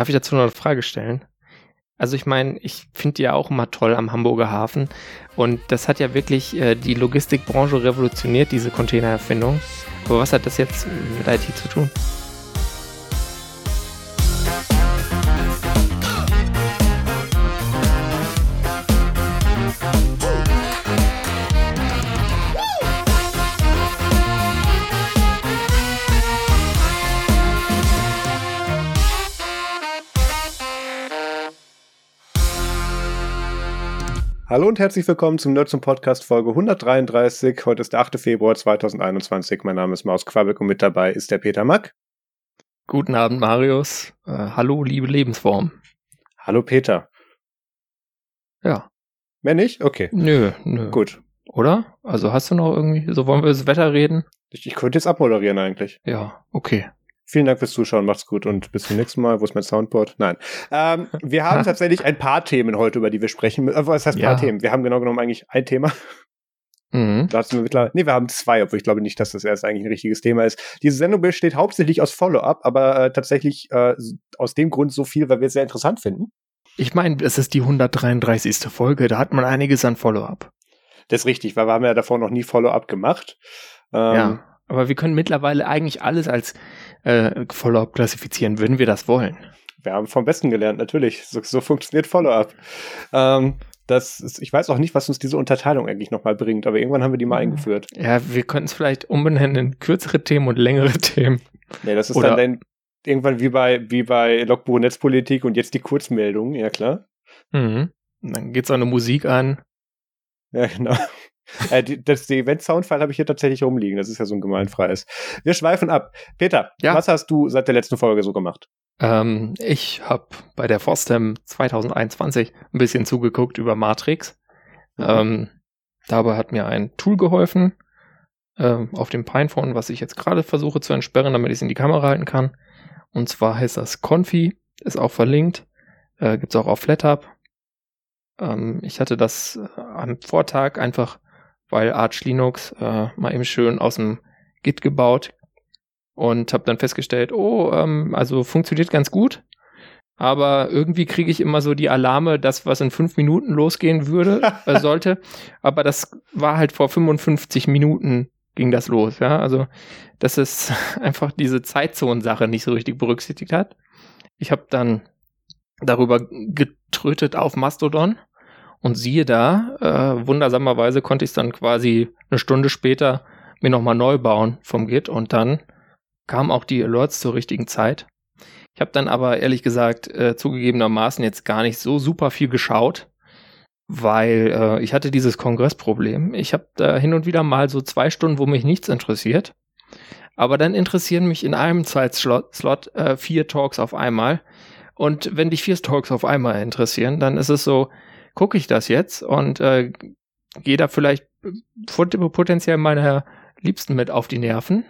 Darf ich dazu noch eine Frage stellen? Also ich meine, ich finde die ja auch immer toll am Hamburger Hafen und das hat ja wirklich äh, die Logistikbranche revolutioniert, diese Containererfindung. Aber was hat das jetzt mit IT zu tun? Hallo und herzlich willkommen zum Nerds zum Podcast Folge 133. Heute ist der 8. Februar 2021. Mein Name ist Maus Quabeck und mit dabei ist der Peter Mack. Guten Abend, Marius. Äh, hallo, liebe Lebensform. Hallo, Peter. Ja. Mehr nicht? Okay. Nö, nö. Gut. Oder? Also hast du noch irgendwie, so wollen wir das Wetter reden? Ich, ich könnte jetzt abmoderieren eigentlich. Ja, okay. Vielen Dank fürs Zuschauen, macht's gut und bis zum nächsten Mal. Wo ist mein Soundboard? Nein. Ähm, wir haben tatsächlich ein paar Themen heute, über die wir sprechen. Äh, was heißt ja. paar Themen? Wir haben genau genommen eigentlich ein Thema. Mhm. Da wir mittlerweile, nee, wir haben zwei, obwohl ich glaube nicht, dass das erst eigentlich ein richtiges Thema ist. Diese Sendung besteht hauptsächlich aus Follow-up, aber äh, tatsächlich äh, aus dem Grund so viel, weil wir es sehr interessant finden. Ich meine, es ist die 133. Folge, da hat man einiges an Follow-up. Das ist richtig, weil wir haben ja davor noch nie Follow-up gemacht. Ähm, ja. Aber wir können mittlerweile eigentlich alles als äh, Follow-up klassifizieren, würden wir das wollen. Wir haben vom Besten gelernt, natürlich. So, so funktioniert Follow-up. Ähm, das ist, ich weiß auch nicht, was uns diese Unterteilung eigentlich nochmal bringt, aber irgendwann haben wir die mal eingeführt. Ja, wir könnten es vielleicht umbenennen in kürzere Themen und längere Themen. Ja, das ist Oder dann, irgendwann wie bei, wie bei Logbuch Netzpolitik und jetzt die Kurzmeldungen, ja klar. Mhm. Dann geht's auch eine Musik an. Ja, genau äh, die, das, die Event-Soundfile habe ich hier tatsächlich rumliegen. Das ist ja so ein gemeinfreies. Wir schweifen ab. Peter, ja. was hast du seit der letzten Folge so gemacht? Ähm, ich habe bei der FOSDEM 2021 ein bisschen zugeguckt über Matrix. Mhm. Ähm, dabei hat mir ein Tool geholfen äh, auf dem Pinephone, was ich jetzt gerade versuche zu entsperren, damit ich es in die Kamera halten kann. Und zwar heißt das Confi, ist auch verlinkt, äh, gibt es auch auf FlatHub. Ähm, ich hatte das äh, am Vortag einfach weil Arch Linux äh, mal eben schön aus dem Git gebaut und habe dann festgestellt, oh, ähm, also funktioniert ganz gut, aber irgendwie kriege ich immer so die Alarme, das was in fünf Minuten losgehen würde äh, sollte, aber das war halt vor 55 Minuten ging das los, ja, also dass es einfach diese Zeitzonensache nicht so richtig berücksichtigt hat. Ich habe dann darüber getrötet auf Mastodon und siehe da, äh, wundersamerweise konnte ich es dann quasi eine Stunde später mir nochmal neu bauen vom Git und dann kamen auch die Alerts zur richtigen Zeit. Ich habe dann aber ehrlich gesagt äh, zugegebenermaßen jetzt gar nicht so super viel geschaut, weil äh, ich hatte dieses Kongressproblem. Ich habe da hin und wieder mal so zwei Stunden, wo mich nichts interessiert. Aber dann interessieren mich in einem Zeitslot Slot, äh, vier Talks auf einmal. Und wenn dich vier Talks auf einmal interessieren, dann ist es so, gucke ich das jetzt und äh, gehe da vielleicht potenziell meiner Liebsten mit auf die Nerven.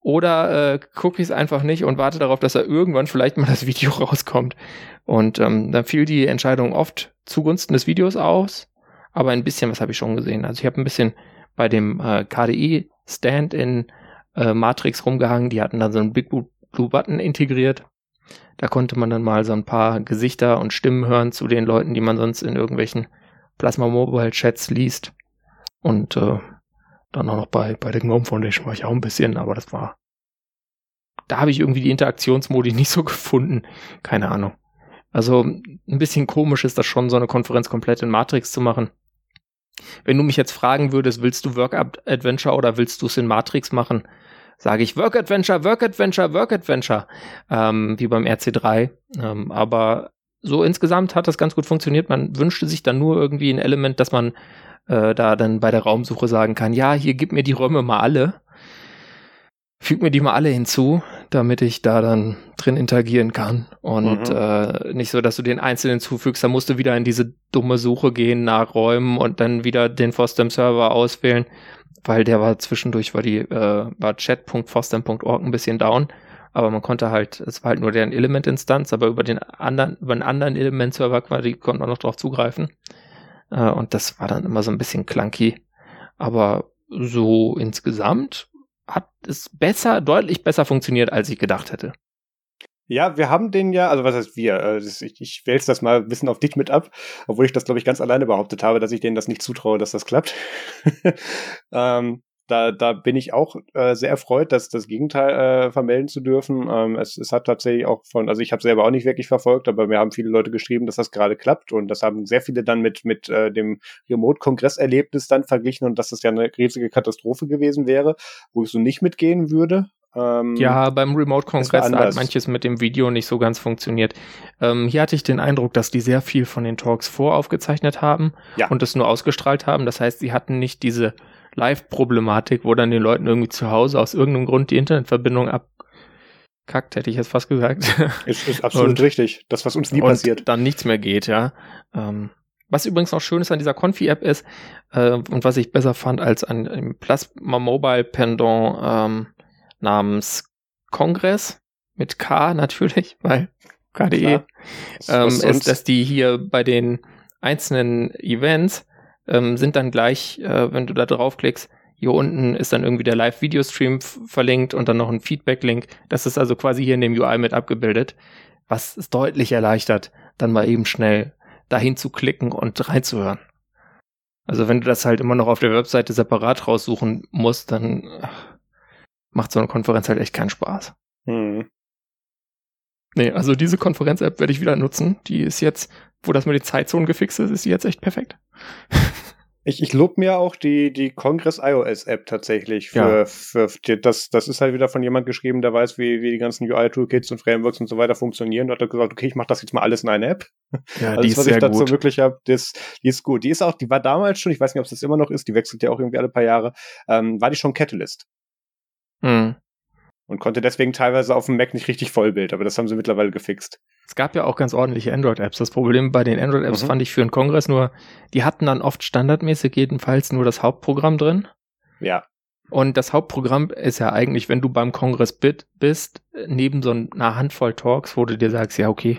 Oder äh, gucke ich es einfach nicht und warte darauf, dass da irgendwann vielleicht mal das Video rauskommt. Und ähm, dann fiel die Entscheidung oft zugunsten des Videos aus. Aber ein bisschen was habe ich schon gesehen. Also ich habe ein bisschen bei dem äh, KDE-Stand in äh, Matrix rumgehangen. Die hatten dann so einen Big Blue Button integriert. Da konnte man dann mal so ein paar Gesichter und Stimmen hören zu den Leuten, die man sonst in irgendwelchen Plasma Mobile Chats liest. Und äh, dann auch noch bei, bei der Gnome Foundation war ich auch ein bisschen, aber das war. Da habe ich irgendwie die Interaktionsmodi nicht so gefunden. Keine Ahnung. Also ein bisschen komisch ist das schon, so eine Konferenz komplett in Matrix zu machen. Wenn du mich jetzt fragen würdest, willst du Work Adventure oder willst du es in Matrix machen, sage ich Work Adventure, Work Adventure, Work Adventure, ähm, wie beim RC3. Ähm, aber so insgesamt hat das ganz gut funktioniert. Man wünschte sich dann nur irgendwie ein Element, dass man äh, da dann bei der Raumsuche sagen kann, ja, hier gib mir die Räume mal alle. Füg mir die mal alle hinzu, damit ich da dann drin interagieren kann. Und mhm. äh, nicht so, dass du den einzelnen zufügst, da musst du wieder in diese dumme Suche gehen nach Räumen und dann wieder den FOSDEM-Server auswählen weil der war zwischendurch, war die, äh, war chat.fostem.org ein bisschen down, aber man konnte halt, es war halt nur deren Element-Instanz, aber über den anderen, über einen anderen Element-Server quasi konnte man noch drauf zugreifen. Äh, und das war dann immer so ein bisschen clunky. Aber so insgesamt hat es besser, deutlich besser funktioniert, als ich gedacht hätte. Ja, wir haben den ja, also was heißt wir? Äh, ich, ich wälze das mal ein bisschen auf dich mit ab, obwohl ich das, glaube ich, ganz alleine behauptet habe, dass ich denen das nicht zutraue, dass das klappt. ähm, da, da bin ich auch äh, sehr erfreut, dass das Gegenteil äh, vermelden zu dürfen. Ähm, es, es hat tatsächlich auch von, also ich habe selber auch nicht wirklich verfolgt, aber mir haben viele Leute geschrieben, dass das gerade klappt und das haben sehr viele dann mit mit äh, dem Remote-Kongress-Erlebnis dann verglichen und dass das ja eine riesige Katastrophe gewesen wäre, wo ich so nicht mitgehen würde. Ähm, ja, beim Remote-Kongress hat manches mit dem Video nicht so ganz funktioniert. Ähm, hier hatte ich den Eindruck, dass die sehr viel von den Talks voraufgezeichnet haben ja. und es nur ausgestrahlt haben. Das heißt, sie hatten nicht diese Live-Problematik, wo dann den Leuten irgendwie zu Hause aus irgendeinem Grund die Internetverbindung abkackt, hätte ich jetzt fast gesagt. Ist, ist absolut und, richtig. Das, was uns nie passiert. Dann nichts mehr geht, ja. Ähm, was übrigens noch schön ist an dieser Confi-App ist, äh, und was ich besser fand als an dem Plasma Mobile Pendant ähm, namens Kongress mit K natürlich, weil KDE, ähm, ist, dass die hier bei den einzelnen Events ähm, sind dann gleich, äh, wenn du da draufklickst, hier unten ist dann irgendwie der Live-Video-Stream verlinkt und dann noch ein Feedback-Link. Das ist also quasi hier in dem UI mit abgebildet, was es deutlich erleichtert, dann mal eben schnell dahin zu klicken und reinzuhören. Also wenn du das halt immer noch auf der Webseite separat raussuchen musst, dann macht so eine Konferenz halt echt keinen Spaß. Mhm. Nee, also diese Konferenz-App werde ich wieder nutzen. Die ist jetzt, wo das mit den Zeitzonen gefixt ist, ist die jetzt echt perfekt. Ich, ich lobe mir auch die, die Congress iOS App tatsächlich. Für, ja. für, für, das, das ist halt wieder von jemand geschrieben, der weiß, wie, wie die ganzen UI-Toolkits und Frameworks und so weiter funktionieren. Da hat er gesagt, okay, ich mache das jetzt mal alles in eine App. Ja, also die das, was ist ich dazu gut. wirklich habe, das, die ist gut. Die ist auch, die war damals schon, ich weiß nicht, ob es das immer noch ist, die wechselt ja auch irgendwie alle paar Jahre, ähm, war die schon Catalyst. Mhm und konnte deswegen teilweise auf dem Mac nicht richtig Vollbild, aber das haben sie mittlerweile gefixt. Es gab ja auch ganz ordentliche Android-Apps. Das Problem bei den Android-Apps mhm. fand ich für einen Kongress nur, die hatten dann oft standardmäßig jedenfalls nur das Hauptprogramm drin. Ja. Und das Hauptprogramm ist ja eigentlich, wenn du beim Kongress bist, neben so einer Handvoll Talks, wo du dir sagst, ja, okay,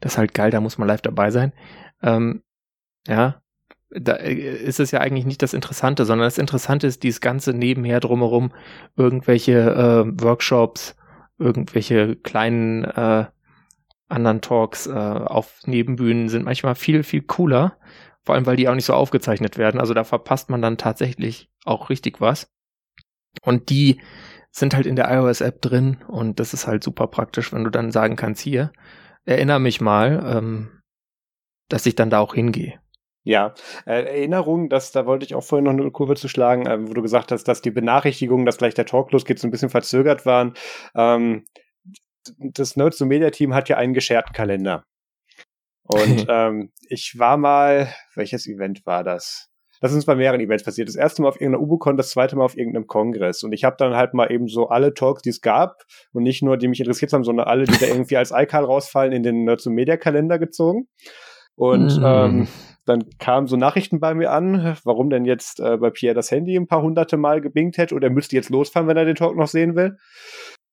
das ist halt geil, da muss man live dabei sein. Ähm, ja, da äh, ist es ja eigentlich nicht das Interessante, sondern das Interessante ist dieses ganze nebenher drumherum, irgendwelche äh, Workshops, irgendwelche kleinen äh, anderen Talks äh, auf Nebenbühnen sind manchmal viel, viel cooler. Vor allem, weil die auch nicht so aufgezeichnet werden. Also da verpasst man dann tatsächlich auch richtig was. Und die sind halt in der iOS-App drin und das ist halt super praktisch, wenn du dann sagen kannst, hier, erinnere mich mal, ähm, dass ich dann da auch hingehe. Ja, äh, Erinnerung, dass da wollte ich auch vorhin noch eine Kurve zu schlagen, äh, wo du gesagt hast, dass die Benachrichtigungen, dass gleich der Talk losgeht, so ein bisschen verzögert waren. Ähm, das Nerds to Media Team hat ja einen gescherten Kalender. Und ähm, ich war mal, welches Event war das? Das ist uns bei mehreren Events passiert. Das erste Mal auf irgendeiner UBUCon, das zweite Mal auf irgendeinem Kongress. Und ich habe dann halt mal eben so alle Talks, die es gab, und nicht nur die mich interessiert haben, sondern alle, die da irgendwie als iCal rausfallen, in den Nerds to Media Kalender gezogen. Und mm. ähm, dann kamen so Nachrichten bei mir an, warum denn jetzt äh, bei Pierre das Handy ein paar hunderte Mal gebingt hätte oder er müsste jetzt losfahren, wenn er den Talk noch sehen will.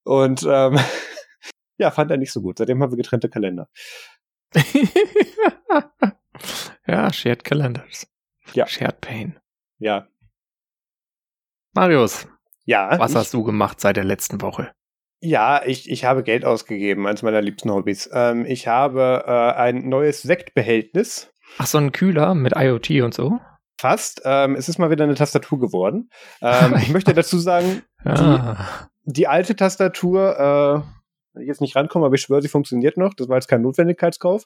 Und ähm, ja, fand er nicht so gut. Seitdem haben wir getrennte Kalender. ja, Shared Calendars. Ja. Shared Pain. Ja. Marius. Ja. Was ich, hast du gemacht seit der letzten Woche? Ja, ich, ich habe Geld ausgegeben, eines meiner liebsten Hobbys. Ähm, ich habe äh, ein neues Sektbehältnis Ach, so ein Kühler mit IoT und so? Fast. Ähm, es ist mal wieder eine Tastatur geworden. Ähm, ich möchte dazu sagen, ah. die, die, alte Tastatur, äh, ich jetzt nicht rankomme, aber ich schwöre, sie funktioniert noch. Das war jetzt kein Notwendigkeitskauf.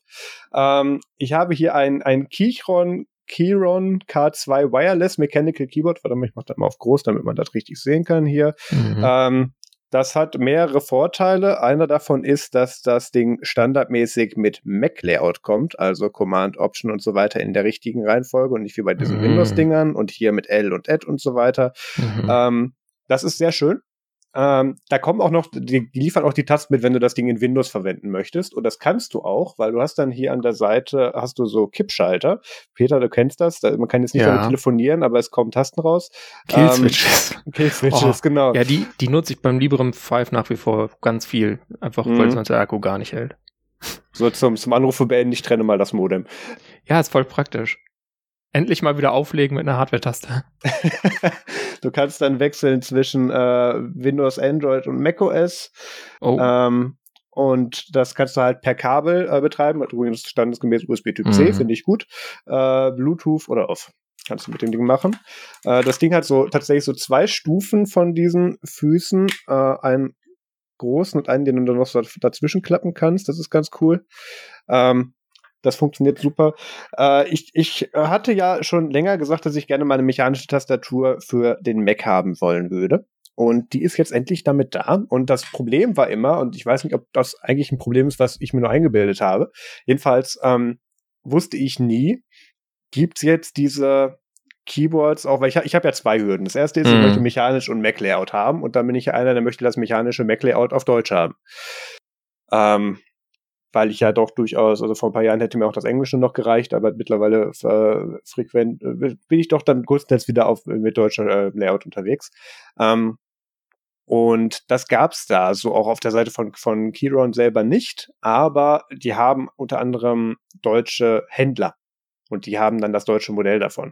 Ähm, ich habe hier ein, ein Keychron Keyron K2 Wireless Mechanical Keyboard. Warte mal, ich mache das mal auf groß, damit man das richtig sehen kann hier. Mhm. Ähm, das hat mehrere Vorteile. Einer davon ist, dass das Ding standardmäßig mit Mac-Layout kommt, also Command, Option und so weiter in der richtigen Reihenfolge und nicht wie bei diesen mhm. Windows-Dingern und hier mit L und Add und so weiter. Mhm. Ähm, das ist sehr schön. Ähm, da kommen auch noch, die, die, liefern auch die Tasten mit, wenn du das Ding in Windows verwenden möchtest. Und das kannst du auch, weil du hast dann hier an der Seite, hast du so Kippschalter. Peter, du kennst das. Da, man kann jetzt nicht ja. damit telefonieren, aber es kommen Tasten raus. Killswitches. Ähm, Killswitches, oh. genau. Ja, die, die nutze ich beim Librem 5 nach wie vor ganz viel. Einfach, mhm. weil sonst der Akku gar nicht hält. So zum, zum Anrufe beenden, ich trenne mal das Modem. Ja, ist voll praktisch endlich mal wieder auflegen mit einer Hardware-Taste. du kannst dann wechseln zwischen äh, Windows, Android und macOS. Oh. Ähm, und das kannst du halt per Kabel äh, betreiben. Übrigens standesgemäß USB Typ C, mhm. finde ich gut. Äh, Bluetooth oder off. Kannst du mit dem Ding machen. Äh, das Ding hat so tatsächlich so zwei Stufen von diesen Füßen. Äh, einen großen und einen, den du dann noch so dazwischen klappen kannst. Das ist ganz cool. Ähm, das funktioniert super. Äh, ich, ich hatte ja schon länger gesagt, dass ich gerne mal eine mechanische Tastatur für den Mac haben wollen würde. Und die ist jetzt endlich damit da. Und das Problem war immer, und ich weiß nicht, ob das eigentlich ein Problem ist, was ich mir nur eingebildet habe. Jedenfalls ähm, wusste ich nie, gibt's jetzt diese Keyboards auch, weil ich, ich habe ja zwei Hürden. Das erste ist, ich mhm. möchte mechanisch und Mac-Layout haben. Und dann bin ich ja einer, der möchte das mechanische Mac-Layout auf Deutsch haben. Ähm, weil ich ja doch durchaus, also vor ein paar Jahren hätte mir auch das Englische noch gereicht, aber mittlerweile äh, frequent äh, bin ich doch dann größtenteils wieder auf mit deutscher äh, Layout unterwegs. Ähm, und das gab's da so auch auf der Seite von, von Keyron selber nicht, aber die haben unter anderem deutsche Händler und die haben dann das deutsche Modell davon.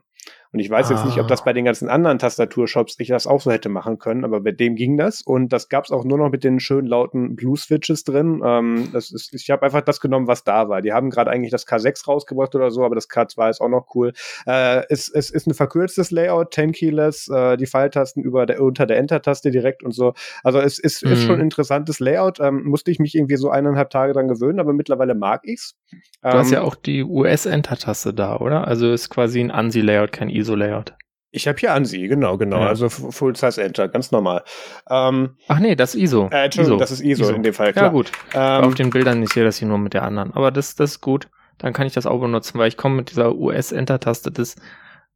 Und ich weiß ah. jetzt nicht, ob das ah. bei den ganzen anderen Tastaturshops ich das auch so hätte machen können, aber bei dem ging das. Und das gab's auch nur noch mit den schönen lauten Blue-Switches drin. Ähm, das ist, ich habe einfach das genommen, was da war. Die haben gerade eigentlich das K6 rausgebracht oder so, aber das K2 ist auch noch cool. Äh, es, es ist ein verkürztes Layout, 10 Keyless, äh, die Pfeiltasten über der, unter der Enter-Taste direkt und so. Also es ist, mhm. ist schon ein interessantes Layout. Ähm, musste ich mich irgendwie so eineinhalb Tage dran gewöhnen, aber mittlerweile mag ich's. Ähm, du hast ja ähm, auch die US-Enter-Taste da, oder? Also ist quasi ein ANSI-Layout, kein ISO-Layout. Ich habe hier ANSI, genau, genau. Ja. Also Full Size Enter, ganz normal. Ähm, Ach nee, das ist ISO. Äh, Entschuldigung, ISO. das ist ISO, ISO, in dem Fall, klar. Ja, gut. Ähm, Auf den Bildern, ich sehe das hier nur mit der anderen. Aber das, das ist gut. Dann kann ich das auch benutzen, weil ich komme mit dieser US-Enter-Taste, das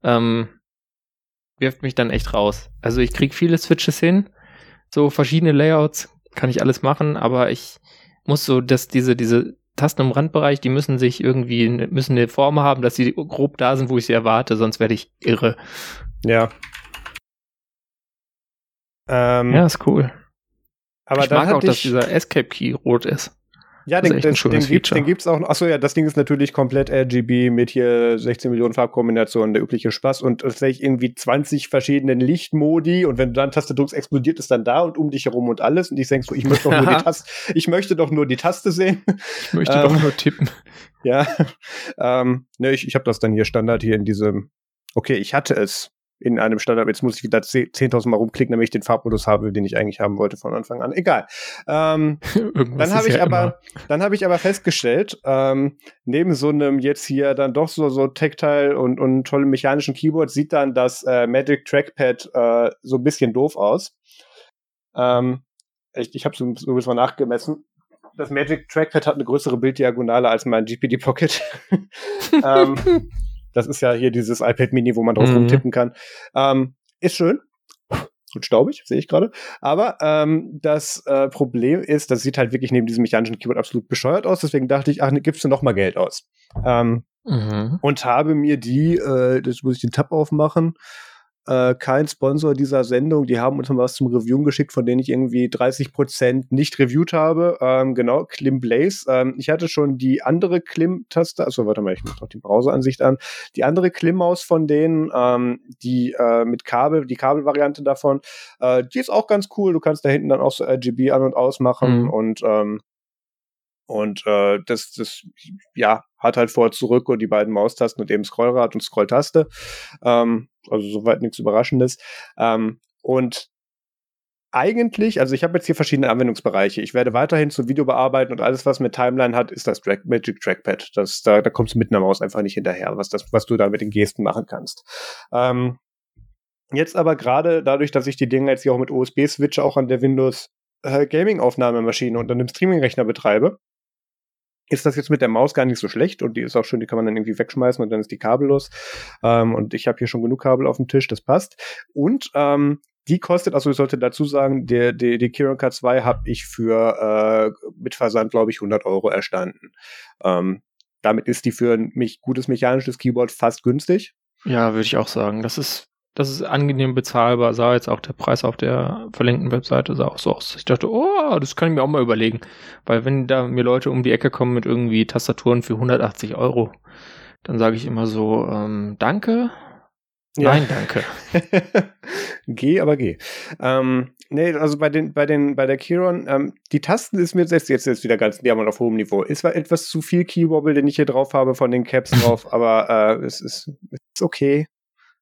ähm, wirft mich dann echt raus. Also ich krieg viele Switches hin, so verschiedene Layouts, kann ich alles machen, aber ich muss so, dass diese, diese Tasten im Randbereich, die müssen sich irgendwie, müssen eine Form haben, dass sie grob da sind, wo ich sie erwarte, sonst werde ich irre. Ja. Ähm, ja, ist cool. Aber ich mag auch, dass dieser Escape Key rot ist. Ja, den, den, den, gibt, den gibt's auch noch. Achso, ja, das Ding ist natürlich komplett RGB mit hier 16 Millionen Farbkombinationen, der übliche Spaß und tatsächlich irgendwie 20 verschiedenen Lichtmodi und wenn du dann Taste drückst, explodiert es dann da und um dich herum und alles und ich denkst so, ich möchte doch nur die Taste, ich möchte doch nur die Taste sehen. Ich möchte ähm, doch nur tippen. Ja, ähm, ne, ich, ich habe das dann hier Standard hier in diesem, okay, ich hatte es in einem Standard. Jetzt muss ich wieder 10.000 Mal rumklicken, damit ich den Farbmodus habe, den ich eigentlich haben wollte von Anfang an. Egal. Ähm, dann habe ich ja aber, dann habe ich aber festgestellt, ähm, neben so einem jetzt hier dann doch so so Tactile und und tollen mechanischen Keyboard sieht dann das äh, Magic Trackpad äh, so ein bisschen doof aus. Ähm, ich ich habe ein bisschen mal nachgemessen. Das Magic Trackpad hat eine größere Bilddiagonale als mein GPD Pocket. ähm, das ist ja hier dieses iPad Mini, wo man drauf mhm. rumtippen kann. Ähm, ist schön. Gut staubig, sehe ich gerade. Aber ähm, das äh, Problem ist, das sieht halt wirklich neben diesem mechanischen Keyboard absolut bescheuert aus. Deswegen dachte ich, ach, ne, gibst du noch mal Geld aus. Ähm, mhm. Und habe mir die, äh, das muss ich den Tab aufmachen, äh, kein Sponsor dieser Sendung. Die haben uns mal was zum Reviewen geschickt, von denen ich irgendwie 30 Prozent nicht reviewt habe. Ähm, genau, Klim Blaze. Ähm, ich hatte schon die andere Klim-Taste, also warte mal, ich mache noch die Browseransicht an. Die andere Klim-Maus von denen, ähm, die äh, mit Kabel, die Kabelvariante davon, äh, die ist auch ganz cool. Du kannst da hinten dann auch so RGB an und ausmachen mhm. und ähm, und äh, das, das, ja, hat halt vor zurück und die beiden Maustasten und eben Scrollrad und Scrolltaste. Ähm, also soweit nichts Überraschendes. Ähm, und eigentlich, also ich habe jetzt hier verschiedene Anwendungsbereiche. Ich werde weiterhin zum Video bearbeiten und alles, was mit Timeline hat, ist das Drag Magic Trackpad. Das, da, da kommst du mit einer Maus einfach nicht hinterher, was, das, was du da mit den Gesten machen kannst. Ähm, jetzt aber gerade dadurch, dass ich die Dinge jetzt hier auch mit USB-Switch auch an der Windows äh, Gaming-Aufnahmemaschine und an dem Streaming-Rechner betreibe, ist das jetzt mit der Maus gar nicht so schlecht und die ist auch schön, die kann man dann irgendwie wegschmeißen und dann ist die kabellos. Ähm, und ich habe hier schon genug Kabel auf dem Tisch, das passt. Und ähm, die kostet, also ich sollte dazu sagen, der, der, die Kiron K2 habe ich für äh, mit Versand, glaube ich, 100 Euro erstanden. Ähm, damit ist die für ein mich gutes mechanisches Keyboard fast günstig. Ja, würde ich auch sagen. Das ist das ist angenehm bezahlbar, sah jetzt auch der Preis auf der verlinkten Webseite sah auch so aus. Ich dachte, oh, das kann ich mir auch mal überlegen. Weil wenn da mir Leute um die Ecke kommen mit irgendwie Tastaturen für 180 Euro, dann sage ich immer so, ähm, danke. Ja. Nein, danke. geh, aber geh. Ähm, nee, also bei den, bei den, bei der Kiron, ähm, die Tasten ist mir jetzt, jetzt, jetzt wieder ganz Diamant auf hohem Niveau. Ist zwar etwas zu viel Keywobble, den ich hier drauf habe von den Caps drauf, aber äh, es ist, ist okay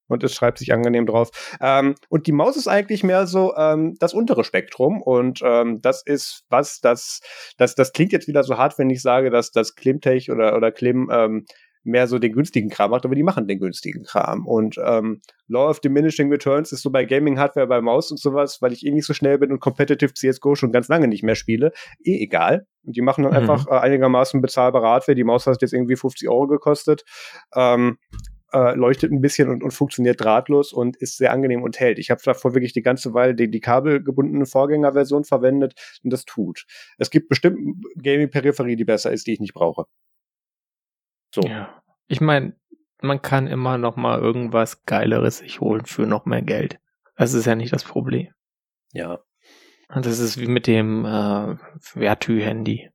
und es schreibt sich angenehm drauf. Ähm, und die Maus ist eigentlich mehr so ähm, das untere Spektrum und ähm, das ist was, das, das, das klingt jetzt wieder so hart, wenn ich sage, dass das Klimtech oder, oder Klim ähm, mehr so den günstigen Kram macht, aber die machen den günstigen Kram. Und ähm, Law of Diminishing Returns ist so bei Gaming-Hardware, bei Maus und sowas, weil ich eh nicht so schnell bin und Competitive CSGO schon ganz lange nicht mehr spiele, eh egal. Und die machen dann mhm. einfach äh, einigermaßen bezahlbare Hardware. Die Maus hat jetzt irgendwie 50 Euro gekostet. Ähm, äh, leuchtet ein bisschen und, und funktioniert drahtlos und ist sehr angenehm und hält. Ich habe davor wirklich die ganze Weile die, die kabelgebundene Vorgängerversion verwendet und das tut. Es gibt bestimmt Gaming-Peripherie, die besser ist, die ich nicht brauche. So. Ja. Ich meine, man kann immer noch mal irgendwas Geileres sich holen für noch mehr Geld. Das ist ja nicht das Problem. Ja. Und das ist wie mit dem äh, Vertü-Handy.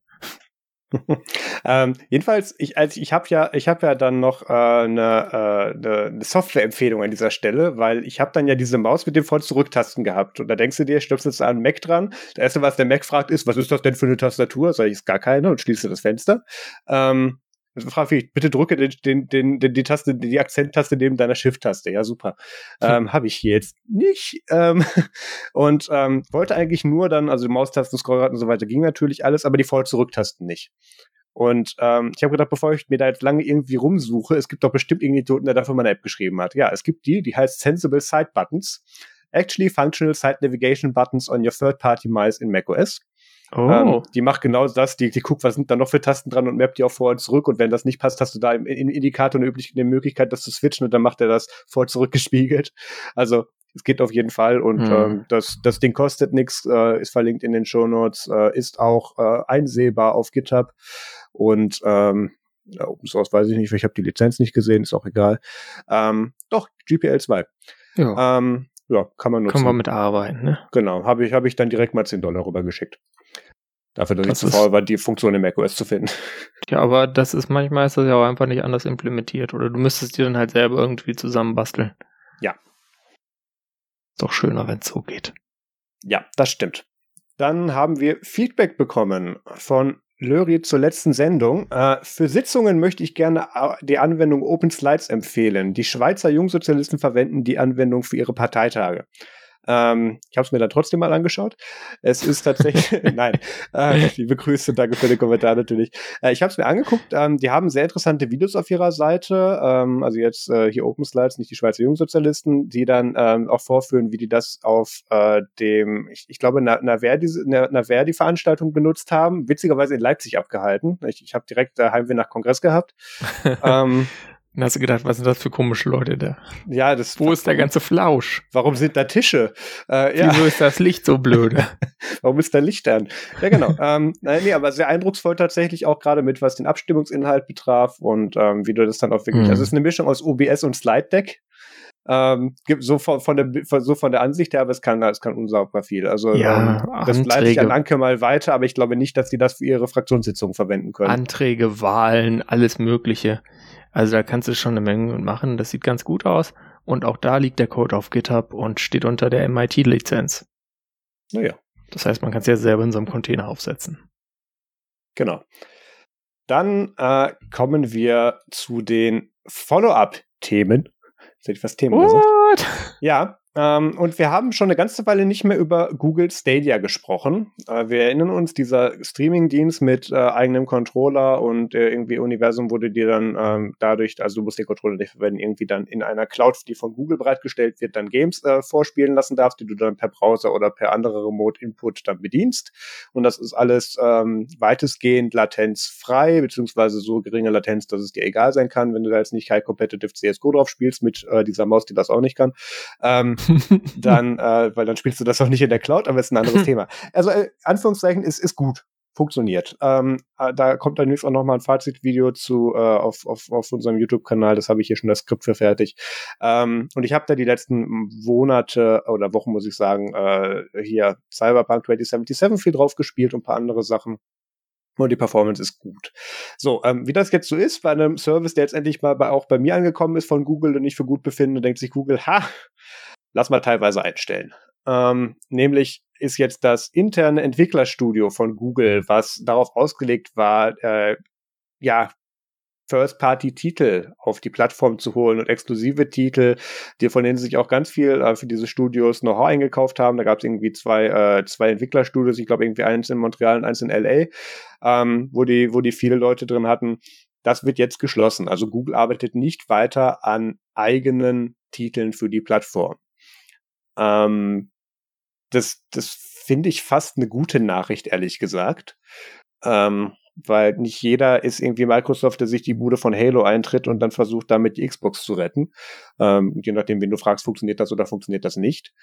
ähm, jedenfalls, ich, als ich habe ja, ich habe ja dann noch äh, eine, äh, eine Software-Empfehlung an dieser Stelle, weil ich habe dann ja diese Maus mit den Voll-Zurück-Tasten gehabt und da denkst du dir, stöpselst du einen Mac dran. Das erste, was der Mac fragt, ist, was ist das denn für eine Tastatur? Sag ich, ist gar keine und schließe das Fenster. Ähm, frage ich, bitte drücke den, den, den, den, die Taste, die Akzenttaste neben deiner Shift-Taste. Ja, super. Hm. Ähm, Habe ich hier jetzt nicht. Ähm, und ähm, wollte eigentlich nur dann, also Maustasten, Scrollrad und so weiter ging natürlich alles, aber die Vor-Zurück-Tasten nicht. Und ähm, ich habe gedacht, bevor ich mir da jetzt lange irgendwie rumsuche, es gibt doch bestimmt irgendeinen Idioten, der dafür mal eine App geschrieben hat. Ja, es gibt die, die heißt Sensible Side Buttons. Actually Functional Side Navigation Buttons on your Third-Party Mice in macOS. Oh. Ähm, die macht genau das, die, die guckt, was sind da noch für Tasten dran und mappt die auch vor und zurück. Und wenn das nicht passt, hast du da im, im Indikator eine, eine Möglichkeit, das zu switchen und dann macht er das vor und zurück gespiegelt. Also es geht auf jeden Fall und hm. ähm, das, das Ding kostet nichts, äh, ist verlinkt in den Show Notes, äh, ist auch äh, einsehbar auf GitHub und ähm, ja, Open Source weiß ich nicht, ich habe die Lizenz nicht gesehen, ist auch egal. Ähm, doch, GPL 2. Ja. Ähm, ja, kann man nutzen. Können wir mit arbeiten, ne? Genau, habe ich, hab ich dann direkt mal 10 Dollar rübergeschickt. Dafür, dass das ich zu faul war, die Funktion im macOS zu finden. Ja, aber das ist manchmal ist das ja auch einfach nicht anders implementiert. Oder du müsstest dir dann halt selber irgendwie zusammenbasteln. Ja. doch schöner, wenn es so geht. Ja, das stimmt. Dann haben wir Feedback bekommen von Löri zur letzten Sendung. Äh, für Sitzungen möchte ich gerne äh, die Anwendung Open Slides empfehlen. Die Schweizer Jungsozialisten verwenden die Anwendung für ihre Parteitage. Ähm, ich habe es mir dann trotzdem mal angeschaut. Es ist tatsächlich, nein, äh, liebe Grüße, danke für den Kommentar natürlich. Äh, ich habe es mir angeguckt. Ähm, die haben sehr interessante Videos auf ihrer Seite. Ähm, also jetzt äh, hier Open Slides, nicht die Schweizer Jungsozialisten, die dann ähm, auch vorführen, wie die das auf äh, dem, ich, ich glaube, einer, einer Verdi-Veranstaltung benutzt haben. Witzigerweise in Leipzig abgehalten. Ich, ich habe direkt äh, Heimweh nach Kongress gehabt. ähm, dann hast du gedacht, was sind das für komische Leute da? Ja, das. Wo ist der ganze Flausch? Warum sind da Tische? Äh, ja. Wieso ist das Licht so blöde? Warum ist da Licht an? Ja, genau. ähm, nee, aber sehr eindrucksvoll tatsächlich auch gerade mit, was den Abstimmungsinhalt betraf und ähm, wie du das dann auch wirklich. Mhm. Also es ist eine Mischung aus OBS und Slide Deck. Ähm, so von, von, der, so von der Ansicht her, aber es kann, es kann unsagbar viel. Also ja, ähm, das leite ich an Anke mal weiter, aber ich glaube nicht, dass sie das für ihre Fraktionssitzung verwenden können. Anträge, Wahlen, alles Mögliche. Also da kannst du schon eine Menge machen. Das sieht ganz gut aus. Und auch da liegt der Code auf GitHub und steht unter der MIT-Lizenz. Naja. Das heißt, man kann es ja selber in so einem Container aufsetzen. Genau. Dann äh, kommen wir zu den Follow-up-Themen. Jetzt hätte ich was Themen What? gesagt. Ja, ähm, und wir haben schon eine ganze Weile nicht mehr über Google Stadia gesprochen. Äh, wir erinnern uns, dieser Streaming-Dienst mit äh, eigenem Controller und äh, irgendwie Universum wurde dir dann ähm, dadurch, also du musst den Controller nicht verwenden, irgendwie dann in einer Cloud, die von Google bereitgestellt wird, dann Games äh, vorspielen lassen darfst, die du dann per Browser oder per andere Remote-Input dann bedienst. Und das ist alles ähm, weitestgehend latenzfrei, beziehungsweise so geringe Latenz, dass es dir egal sein kann, wenn du da jetzt nicht High Competitive CSGO drauf spielst mit äh, dieser Maus, die das auch nicht kann. Ähm, dann, äh, weil dann spielst du das auch nicht in der Cloud, aber ist ein anderes Thema. Also äh, Anführungszeichen ist, ist gut funktioniert. Ähm, äh, da kommt dann jetzt auch noch mal ein Fazitvideo zu äh, auf, auf, auf unserem YouTube-Kanal. Das habe ich hier schon das Skript für fertig. Ähm, und ich habe da die letzten Monate oder Wochen, muss ich sagen, äh, hier Cyberpunk 2077 viel drauf gespielt und ein paar andere Sachen. und die Performance ist gut. So, ähm, wie das jetzt so ist, bei einem Service, der jetzt endlich mal bei, auch bei mir angekommen ist von Google und ich für gut befinde, denkt sich Google, ha, lass mal teilweise einstellen. Ähm, nämlich ist jetzt das interne Entwicklerstudio von Google, was darauf ausgelegt war, äh, ja, First-Party-Titel auf die Plattform zu holen und exklusive Titel, die von denen sie sich auch ganz viel äh, für diese Studios Know-how eingekauft haben. Da gab es irgendwie zwei, äh, zwei Entwicklerstudios, ich glaube irgendwie eins in Montreal und eins in LA, ähm, wo die, wo die viele Leute drin hatten. Das wird jetzt geschlossen. Also Google arbeitet nicht weiter an eigenen Titeln für die Plattform. Ähm, das, das finde ich fast eine gute Nachricht, ehrlich gesagt. Ähm, weil nicht jeder ist irgendwie Microsoft, der sich die Bude von Halo eintritt und dann versucht, damit die Xbox zu retten. Ähm, je nachdem, wen du fragst, funktioniert das oder funktioniert das nicht.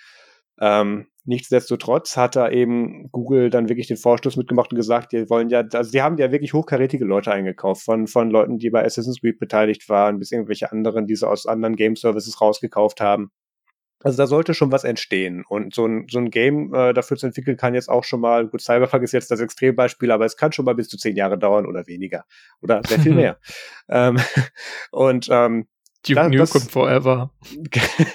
Ähm, nichtsdestotrotz hat da eben Google dann wirklich den Vorstoß mitgemacht und gesagt, die wollen ja, also die haben ja wirklich hochkarätige Leute eingekauft, von, von Leuten, die bei Assassin's Creed beteiligt waren, bis irgendwelche anderen, die sie aus anderen Game Services rausgekauft haben. Also da sollte schon was entstehen. Und so ein, so ein Game äh, dafür zu entwickeln, kann jetzt auch schon mal, gut, Cyberpunk ist jetzt das Extrembeispiel, aber es kann schon mal bis zu zehn Jahre dauern oder weniger. Oder sehr viel mehr. ähm, und ähm, Duke Nukem Forever.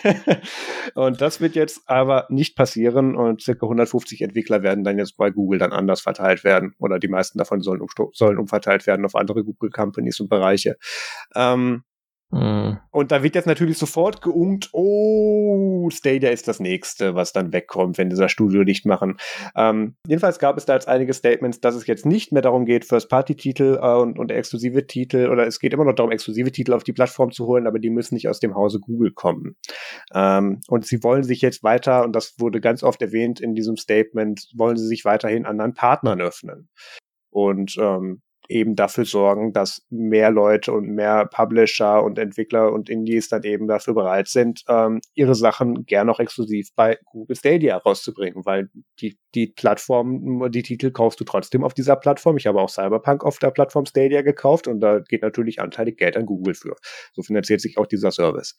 und das wird jetzt aber nicht passieren und circa 150 Entwickler werden dann jetzt bei Google dann anders verteilt werden oder die meisten davon sollen, um, sollen umverteilt werden auf andere Google Companies und Bereiche. Ähm, Mhm. Und da wird jetzt natürlich sofort geungt, oh, Stadia ist das nächste, was dann wegkommt, wenn dieser Studio dicht machen. Ähm, jedenfalls gab es da jetzt einige Statements, dass es jetzt nicht mehr darum geht, First-Party-Titel äh, und, und exklusive Titel, oder es geht immer noch darum, exklusive Titel auf die Plattform zu holen, aber die müssen nicht aus dem Hause Google kommen. Ähm, und sie wollen sich jetzt weiter, und das wurde ganz oft erwähnt in diesem Statement, wollen sie sich weiterhin anderen Partnern öffnen. Und ähm, eben dafür sorgen, dass mehr Leute und mehr Publisher und Entwickler und Indies dann eben dafür bereit sind, ähm, ihre Sachen gern noch exklusiv bei Google Stadia rauszubringen, weil die, die Plattform, die Titel kaufst du trotzdem auf dieser Plattform. Ich habe auch Cyberpunk auf der Plattform Stadia gekauft und da geht natürlich anteilig Geld an Google für. So finanziert sich auch dieser Service.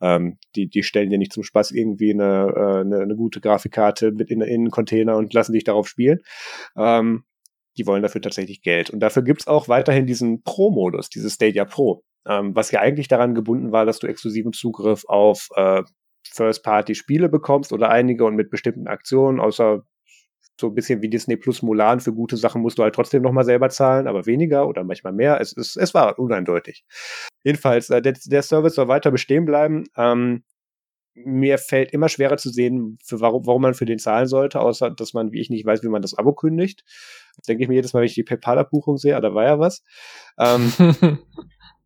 Ähm, die, die stellen dir nicht zum Spaß irgendwie eine, äh, eine, eine gute Grafikkarte mit in, in einen Container und lassen dich darauf spielen. Ähm, die wollen dafür tatsächlich Geld. Und dafür gibt's auch weiterhin diesen Pro-Modus, dieses Stadia Pro, ähm, was ja eigentlich daran gebunden war, dass du exklusiven Zugriff auf äh, First-Party-Spiele bekommst oder einige und mit bestimmten Aktionen, außer so ein bisschen wie Disney Plus Mulan, für gute Sachen musst du halt trotzdem nochmal selber zahlen, aber weniger oder manchmal mehr. Es, es, es war uneindeutig. Jedenfalls, äh, der, der Service soll weiter bestehen bleiben. Ähm, mir fällt immer schwerer zu sehen, für warum, warum man für den zahlen sollte, außer dass man, wie ich nicht weiß, wie man das Abo kündigt. Das denke ich mir jedes Mal, wenn ich die PayPal-Abbuchung sehe, ah, da war ja was. Ähm,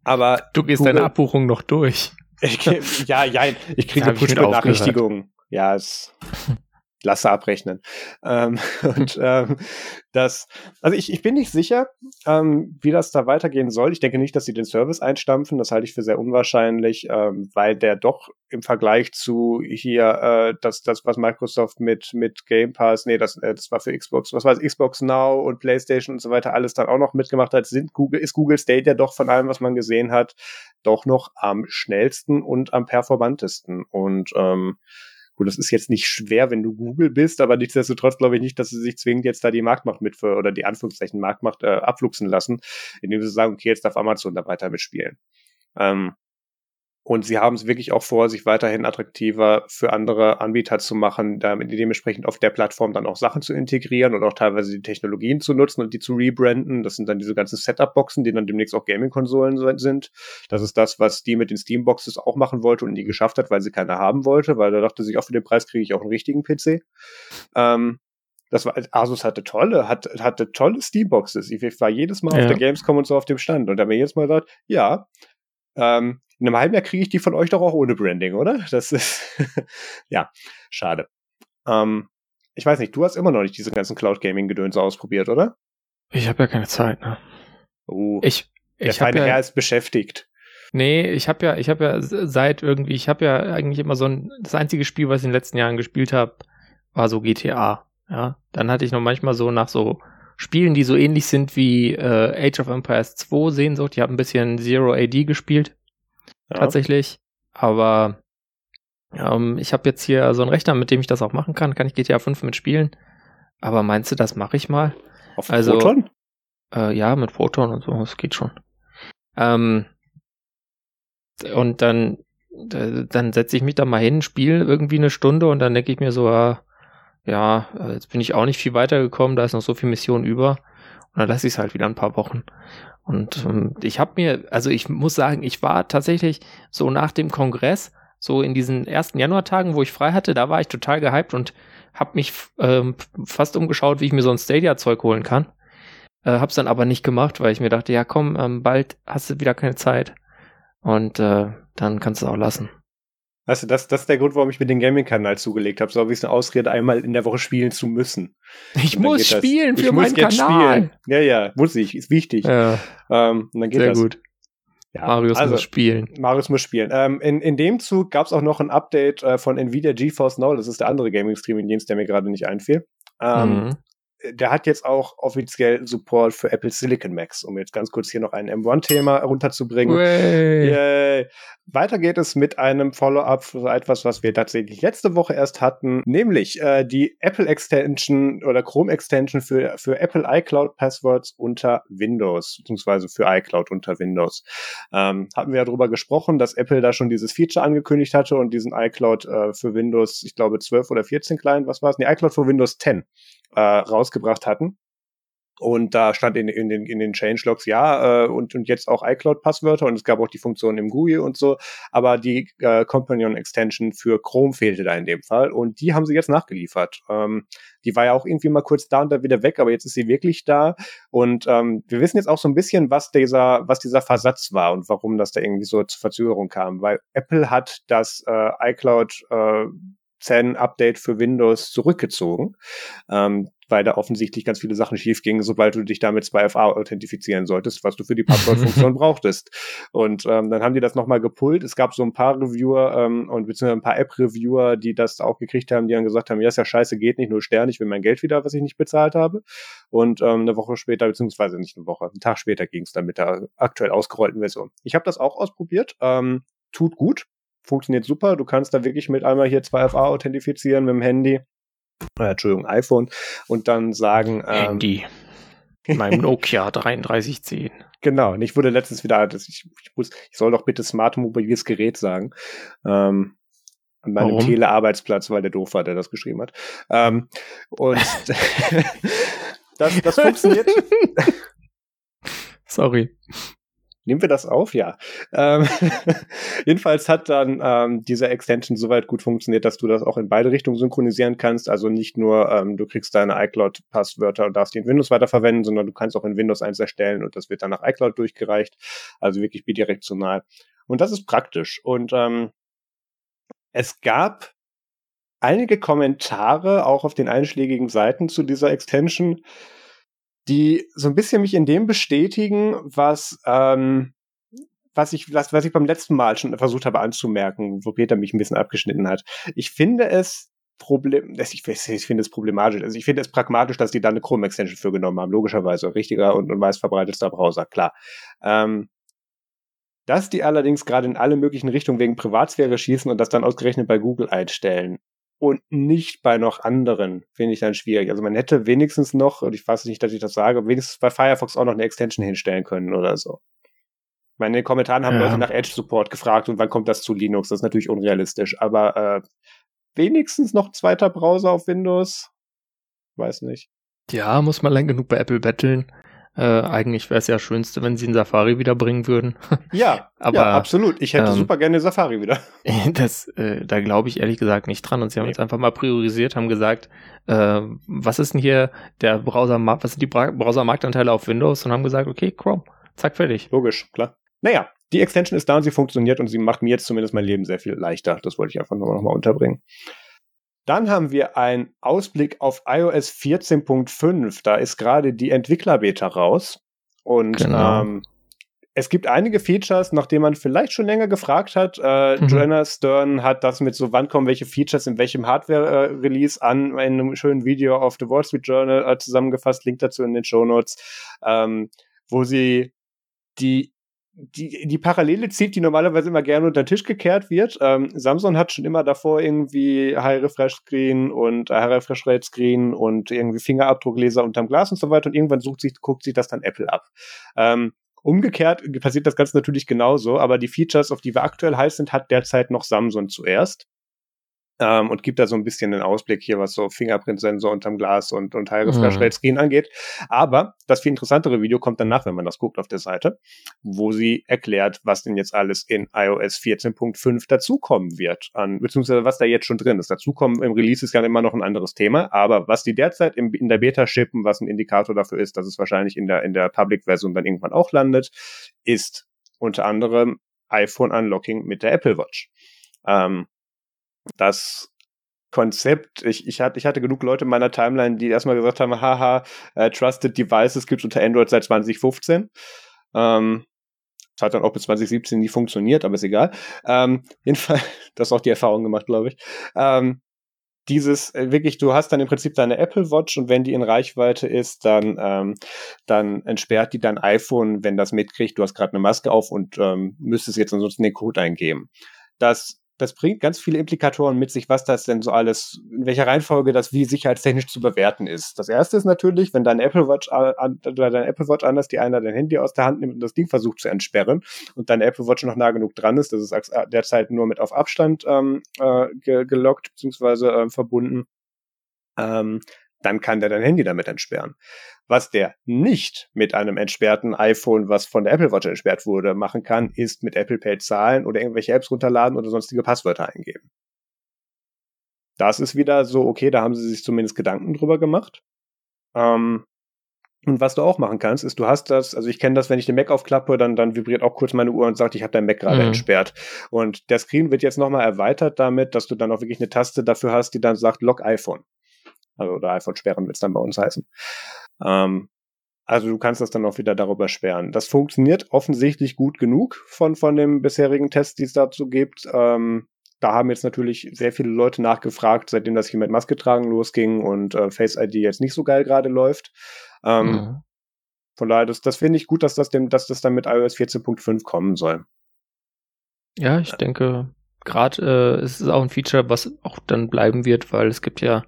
aber du gehst Google, deine Abbuchung noch durch. Ich, ja, ja, ich kriege Push-Benachrichtigungen. Ja, es Lasse abrechnen. Ähm, und ähm, das, also ich, ich bin nicht sicher, ähm, wie das da weitergehen soll. Ich denke nicht, dass sie den Service einstampfen. Das halte ich für sehr unwahrscheinlich, ähm, weil der doch im Vergleich zu hier äh, das, das, was Microsoft mit mit Game Pass, nee, das, äh, das war für Xbox, was war es, Xbox Now und PlayStation und so weiter, alles dann auch noch mitgemacht hat, sind Google, ist Google State ja doch von allem, was man gesehen hat, doch noch am schnellsten und am performantesten. Und ähm, Gut, das ist jetzt nicht schwer, wenn du Google bist, aber nichtsdestotrotz glaube ich nicht, dass sie sich zwingend jetzt da die Marktmacht mit für, oder die Anführungszeichen Marktmacht äh, abfluchsen lassen, indem sie sagen, okay, jetzt darf Amazon da weiter mitspielen. Ähm, und sie haben es wirklich auch vor, sich weiterhin attraktiver für andere Anbieter zu machen, damit dementsprechend auf der Plattform dann auch Sachen zu integrieren und auch teilweise die Technologien zu nutzen und die zu rebranden. Das sind dann diese ganzen Setup-Boxen, die dann demnächst auch Gaming-Konsolen sind. Das ist das, was die mit den Steam-Boxes auch machen wollte und nie geschafft hat, weil sie keine haben wollte, weil da dachte sich, auch für den Preis kriege ich auch einen richtigen PC. Ähm, das war, Asus hatte tolle, hat, hatte tolle Steamboxes. Ich war jedes Mal ja. auf der Gamescom und so auf dem Stand und da mir jedes Mal gesagt, ja, ähm, in einem halben Jahr kriege ich die von euch doch auch ohne Branding, oder? Das ist, ja, schade. Ähm, ich weiß nicht, du hast immer noch nicht diese ganzen Cloud Gaming Gedönse ausprobiert, oder? Ich habe ja keine Zeit, ne? Oh, ich, der ich feine ja, Herr ist beschäftigt. Nee, ich habe ja, ich habe ja seit irgendwie, ich habe ja eigentlich immer so ein, das einzige Spiel, was ich in den letzten Jahren gespielt habe, war so GTA. Ja, dann hatte ich noch manchmal so nach so Spielen, die so ähnlich sind wie äh, Age of Empires 2 Sehnsucht. Ich habe ein bisschen Zero AD gespielt ja. tatsächlich. Aber ähm, ich habe jetzt hier so einen Rechner, mit dem ich das auch machen kann. Kann ich GTA 5 mitspielen. Aber meinst du, das mache ich mal? Auf also, Proton? Äh, ja, mit Proton und so, das geht schon. Ähm, und dann, dann setze ich mich da mal hin, spiele irgendwie eine Stunde und dann denke ich mir so, ah, ja, jetzt bin ich auch nicht viel weitergekommen, da ist noch so viel Mission über. Und dann lasse ich es halt wieder ein paar Wochen. Und ähm, ich habe mir, also ich muss sagen, ich war tatsächlich so nach dem Kongress, so in diesen ersten Januartagen, wo ich frei hatte, da war ich total gehypt und habe mich ähm, fast umgeschaut, wie ich mir so ein Stadia-Zeug holen kann. Äh, hab's dann aber nicht gemacht, weil ich mir dachte, ja komm, ähm, bald hast du wieder keine Zeit. Und äh, dann kannst du es auch lassen. Weißt du, das, das ist der Grund, warum ich mir den Gaming-Kanal zugelegt habe. So habe ich eine Ausrede, einmal in der Woche spielen zu müssen. Ich muss spielen das. für ich meinen Kanal. Spielen. Ja, ja, muss ich, ist wichtig. Ja. Ähm, und dann geht Sehr das. gut. Ja, Marius also, muss spielen. Marius muss spielen. Ähm, in, in dem Zug gab es auch noch ein Update äh, von Nvidia GeForce Now. Das ist der andere Gaming-Streaming-Dienst, der mir gerade nicht einfiel. Ähm, mhm der hat jetzt auch offiziell Support für Apple Silicon Macs, um jetzt ganz kurz hier noch ein M1-Thema runterzubringen. Weiter geht es mit einem Follow-up für etwas, was wir tatsächlich letzte Woche erst hatten, nämlich äh, die Apple Extension oder Chrome Extension für, für Apple iCloud Passwords unter Windows, beziehungsweise für iCloud unter Windows. Ähm, hatten wir ja darüber gesprochen, dass Apple da schon dieses Feature angekündigt hatte und diesen iCloud äh, für Windows, ich glaube 12 oder 14 Client, was war es? Nee, iCloud für Windows 10 äh, rausgebracht hatten. Und da stand in, in den, in den Changelogs, ja, äh, und, und jetzt auch iCloud-Passwörter und es gab auch die Funktion im GUI und so, aber die äh, Companion-Extension für Chrome fehlte da in dem Fall und die haben sie jetzt nachgeliefert. Ähm, die war ja auch irgendwie mal kurz da und dann wieder weg, aber jetzt ist sie wirklich da und ähm, wir wissen jetzt auch so ein bisschen, was dieser, was dieser Versatz war und warum das da irgendwie so zur Verzögerung kam, weil Apple hat das äh, iCloud äh, 10 Update für Windows zurückgezogen, ähm, weil da offensichtlich ganz viele Sachen schief gingen, sobald du dich damit 2FA authentifizieren solltest, was du für die Passwortfunktion brauchtest. Und ähm, dann haben die das nochmal gepult. Es gab so ein paar Reviewer ähm, und beziehungsweise ein paar App-Reviewer, die das auch gekriegt haben, die dann gesagt haben, ja, ist ja scheiße, geht nicht, nur Stern, ich will mein Geld wieder, was ich nicht bezahlt habe. Und ähm, eine Woche später, beziehungsweise nicht eine Woche, einen Tag später ging es dann mit der aktuell ausgerollten Version. Ich habe das auch ausprobiert. Ähm, tut gut funktioniert super. Du kannst da wirklich mit einmal hier 2FA authentifizieren mit dem Handy. Äh, Entschuldigung, iPhone. Und dann sagen. Ähm, Handy. Meinem Nokia 3310. Genau, und ich wurde letztens wieder, ich, ich, muss, ich soll doch bitte smart mobiles Gerät sagen. Ähm, an meinem Telearbeitsplatz, weil der doof war, der das geschrieben hat. Ähm, und das, das funktioniert. Sorry. Nehmen wir das auf? Ja. Ähm, jedenfalls hat dann ähm, diese Extension soweit gut funktioniert, dass du das auch in beide Richtungen synchronisieren kannst. Also nicht nur, ähm, du kriegst deine iCloud-Passwörter und darfst die in Windows weiterverwenden, sondern du kannst auch in Windows eins erstellen und das wird dann nach iCloud durchgereicht. Also wirklich bidirektional. Und das ist praktisch. Und ähm, es gab einige Kommentare auch auf den einschlägigen Seiten zu dieser Extension, die so ein bisschen mich in dem bestätigen, was, ähm, was ich, was, was ich beim letzten Mal schon versucht habe anzumerken, wo Peter mich ein bisschen abgeschnitten hat. Ich finde es Problem, ich, finde es problematisch. Also ich finde es pragmatisch, dass die da eine Chrome-Extension für genommen haben. Logischerweise richtiger und, und Browser, klar. Ähm, dass die allerdings gerade in alle möglichen Richtungen wegen Privatsphäre schießen und das dann ausgerechnet bei Google einstellen, und nicht bei noch anderen, finde ich dann schwierig. Also man hätte wenigstens noch, und ich weiß nicht, dass ich das sage, wenigstens bei Firefox auch noch eine Extension hinstellen können oder so. Ich meine, in den Kommentaren haben ja. Leute nach Edge Support gefragt und wann kommt das zu Linux? Das ist natürlich unrealistisch, aber äh, wenigstens noch zweiter Browser auf Windows? Weiß nicht. Ja, muss man lang genug bei Apple betteln. Äh, eigentlich wäre es ja schönste, wenn sie einen Safari wiederbringen würden. ja, aber ja, absolut. Ich hätte ähm, super gerne Safari wieder. Das, äh, da glaube ich ehrlich gesagt nicht dran. Und sie haben nee. jetzt einfach mal priorisiert, haben gesagt, äh, was ist denn hier der Browser, was sind die Browser-Marktanteile auf Windows? Und haben gesagt, okay, Chrome, zack, fertig. Logisch, klar. Naja, die Extension ist da und sie funktioniert und sie macht mir jetzt zumindest mein Leben sehr viel leichter. Das wollte ich einfach nur noch mal unterbringen. Dann haben wir einen Ausblick auf iOS 14.5. Da ist gerade die Entwickler-Beta raus. Und genau. ähm, es gibt einige Features, nach denen man vielleicht schon länger gefragt hat. Äh, mhm. Joanna Stern hat das mit so, wann kommen welche Features in welchem Hardware-Release an, in einem schönen Video auf The Wall Street Journal äh, zusammengefasst, Link dazu in den Show Notes, ähm, wo sie die die, die Parallele zieht, die normalerweise immer gerne unter den Tisch gekehrt wird. Ähm, Samsung hat schon immer davor irgendwie High Refresh Screen und äh, High Refresh Rate Screen und irgendwie Fingerabdruckleser unterm Glas und so weiter und irgendwann sucht sich, guckt sich das dann Apple ab. Ähm, umgekehrt passiert das Ganze natürlich genauso, aber die Features, auf die wir aktuell heiß sind, hat derzeit noch Samsung zuerst ähm, und gibt da so ein bisschen einen Ausblick hier, was so Fingerprint-Sensor unterm Glas und, und High Refresh mhm. Rate Screen angeht. Aber das viel interessantere Video kommt danach, wenn man das guckt auf der Seite, wo sie erklärt, was denn jetzt alles in iOS 14.5 dazukommen wird, an, beziehungsweise was da jetzt schon drin ist. Dazukommen im Release ist ja immer noch ein anderes Thema, aber was die derzeit im, in der Beta shippen, was ein Indikator dafür ist, dass es wahrscheinlich in der, in der Public-Version dann irgendwann auch landet, ist unter anderem iPhone Unlocking mit der Apple Watch. Ähm, das Konzept, ich, ich, hatte, ich hatte genug Leute in meiner Timeline, die erstmal gesagt haben, haha, uh, Trusted Devices gibt es unter Android seit 2015. Ähm, das hat dann auch bis 2017 nie funktioniert, aber ist egal. Ähm, jedenfalls, das ist auch die Erfahrung gemacht, glaube ich. Ähm, dieses äh, wirklich, du hast dann im Prinzip deine Apple Watch und wenn die in Reichweite ist, dann, ähm, dann entsperrt die dein iPhone, wenn das mitkriegt, du hast gerade eine Maske auf und ähm, müsstest jetzt ansonsten den Code eingeben. Das das bringt ganz viele Implikatoren mit sich, was das denn so alles, in welcher Reihenfolge das wie sicherheitstechnisch zu bewerten ist. Das erste ist natürlich, wenn dein Apple Watch an, dein Apple Watch anders, die einer dein Handy aus der Hand nimmt und das Ding versucht zu entsperren und deine Apple Watch noch nah genug dran ist, das ist derzeit nur mit auf Abstand ähm, äh, gelockt bzw. Äh, verbunden, ähm, dann kann der dein Handy damit entsperren. Was der nicht mit einem entsperrten iPhone, was von der Apple Watch entsperrt wurde, machen kann, ist mit Apple Pay zahlen oder irgendwelche Apps runterladen oder sonstige Passwörter eingeben. Das ist wieder so, okay, da haben sie sich zumindest Gedanken drüber gemacht. Ähm, und was du auch machen kannst, ist, du hast das, also ich kenne das, wenn ich den Mac aufklappe, dann, dann vibriert auch kurz meine Uhr und sagt, ich habe dein Mac gerade mhm. entsperrt. Und der Screen wird jetzt nochmal erweitert damit, dass du dann auch wirklich eine Taste dafür hast, die dann sagt, Lock iPhone. Also, oder iPhone sperren wird es dann bei uns heißen. Ähm, also du kannst das dann auch wieder darüber sperren. Das funktioniert offensichtlich gut genug von, von dem bisherigen Test, die es dazu gibt. Ähm, da haben jetzt natürlich sehr viele Leute nachgefragt, seitdem das hier mit Maske tragen losging und äh, Face ID jetzt nicht so geil gerade läuft. Ähm, mhm. Von daher, das, das finde ich gut, dass das, dem, dass das dann mit iOS 14.5 kommen soll. Ja, ich denke, gerade äh, ist es auch ein Feature, was auch dann bleiben wird, weil es gibt ja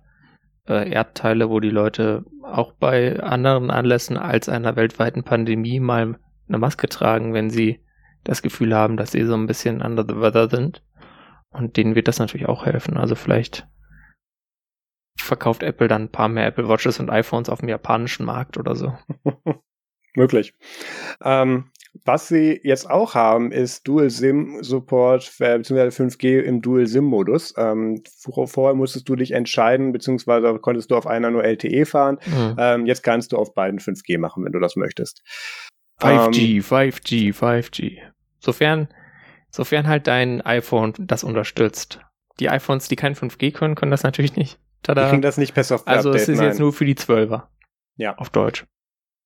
äh, Erdteile, wo die Leute auch bei anderen Anlässen als einer weltweiten Pandemie mal eine Maske tragen, wenn sie das Gefühl haben, dass sie so ein bisschen under the weather sind. Und denen wird das natürlich auch helfen. Also vielleicht verkauft Apple dann ein paar mehr Apple Watches und iPhones auf dem japanischen Markt oder so. Möglich. Ähm, was sie jetzt auch haben, ist Dual SIM Support beziehungsweise 5G im Dual SIM Modus. Ähm, vorher musstest du dich entscheiden, beziehungsweise konntest du auf einer nur LTE fahren. Mhm. Ähm, jetzt kannst du auf beiden 5G machen, wenn du das möchtest. 5G, ähm, 5G, 5G. Sofern, sofern halt dein iPhone das unterstützt. Die iPhones, die kein 5G können, können das natürlich nicht. Tada. Die kriegen das nicht per Software. Also es ist nein. jetzt nur für die 12er. Ja. Auf Deutsch.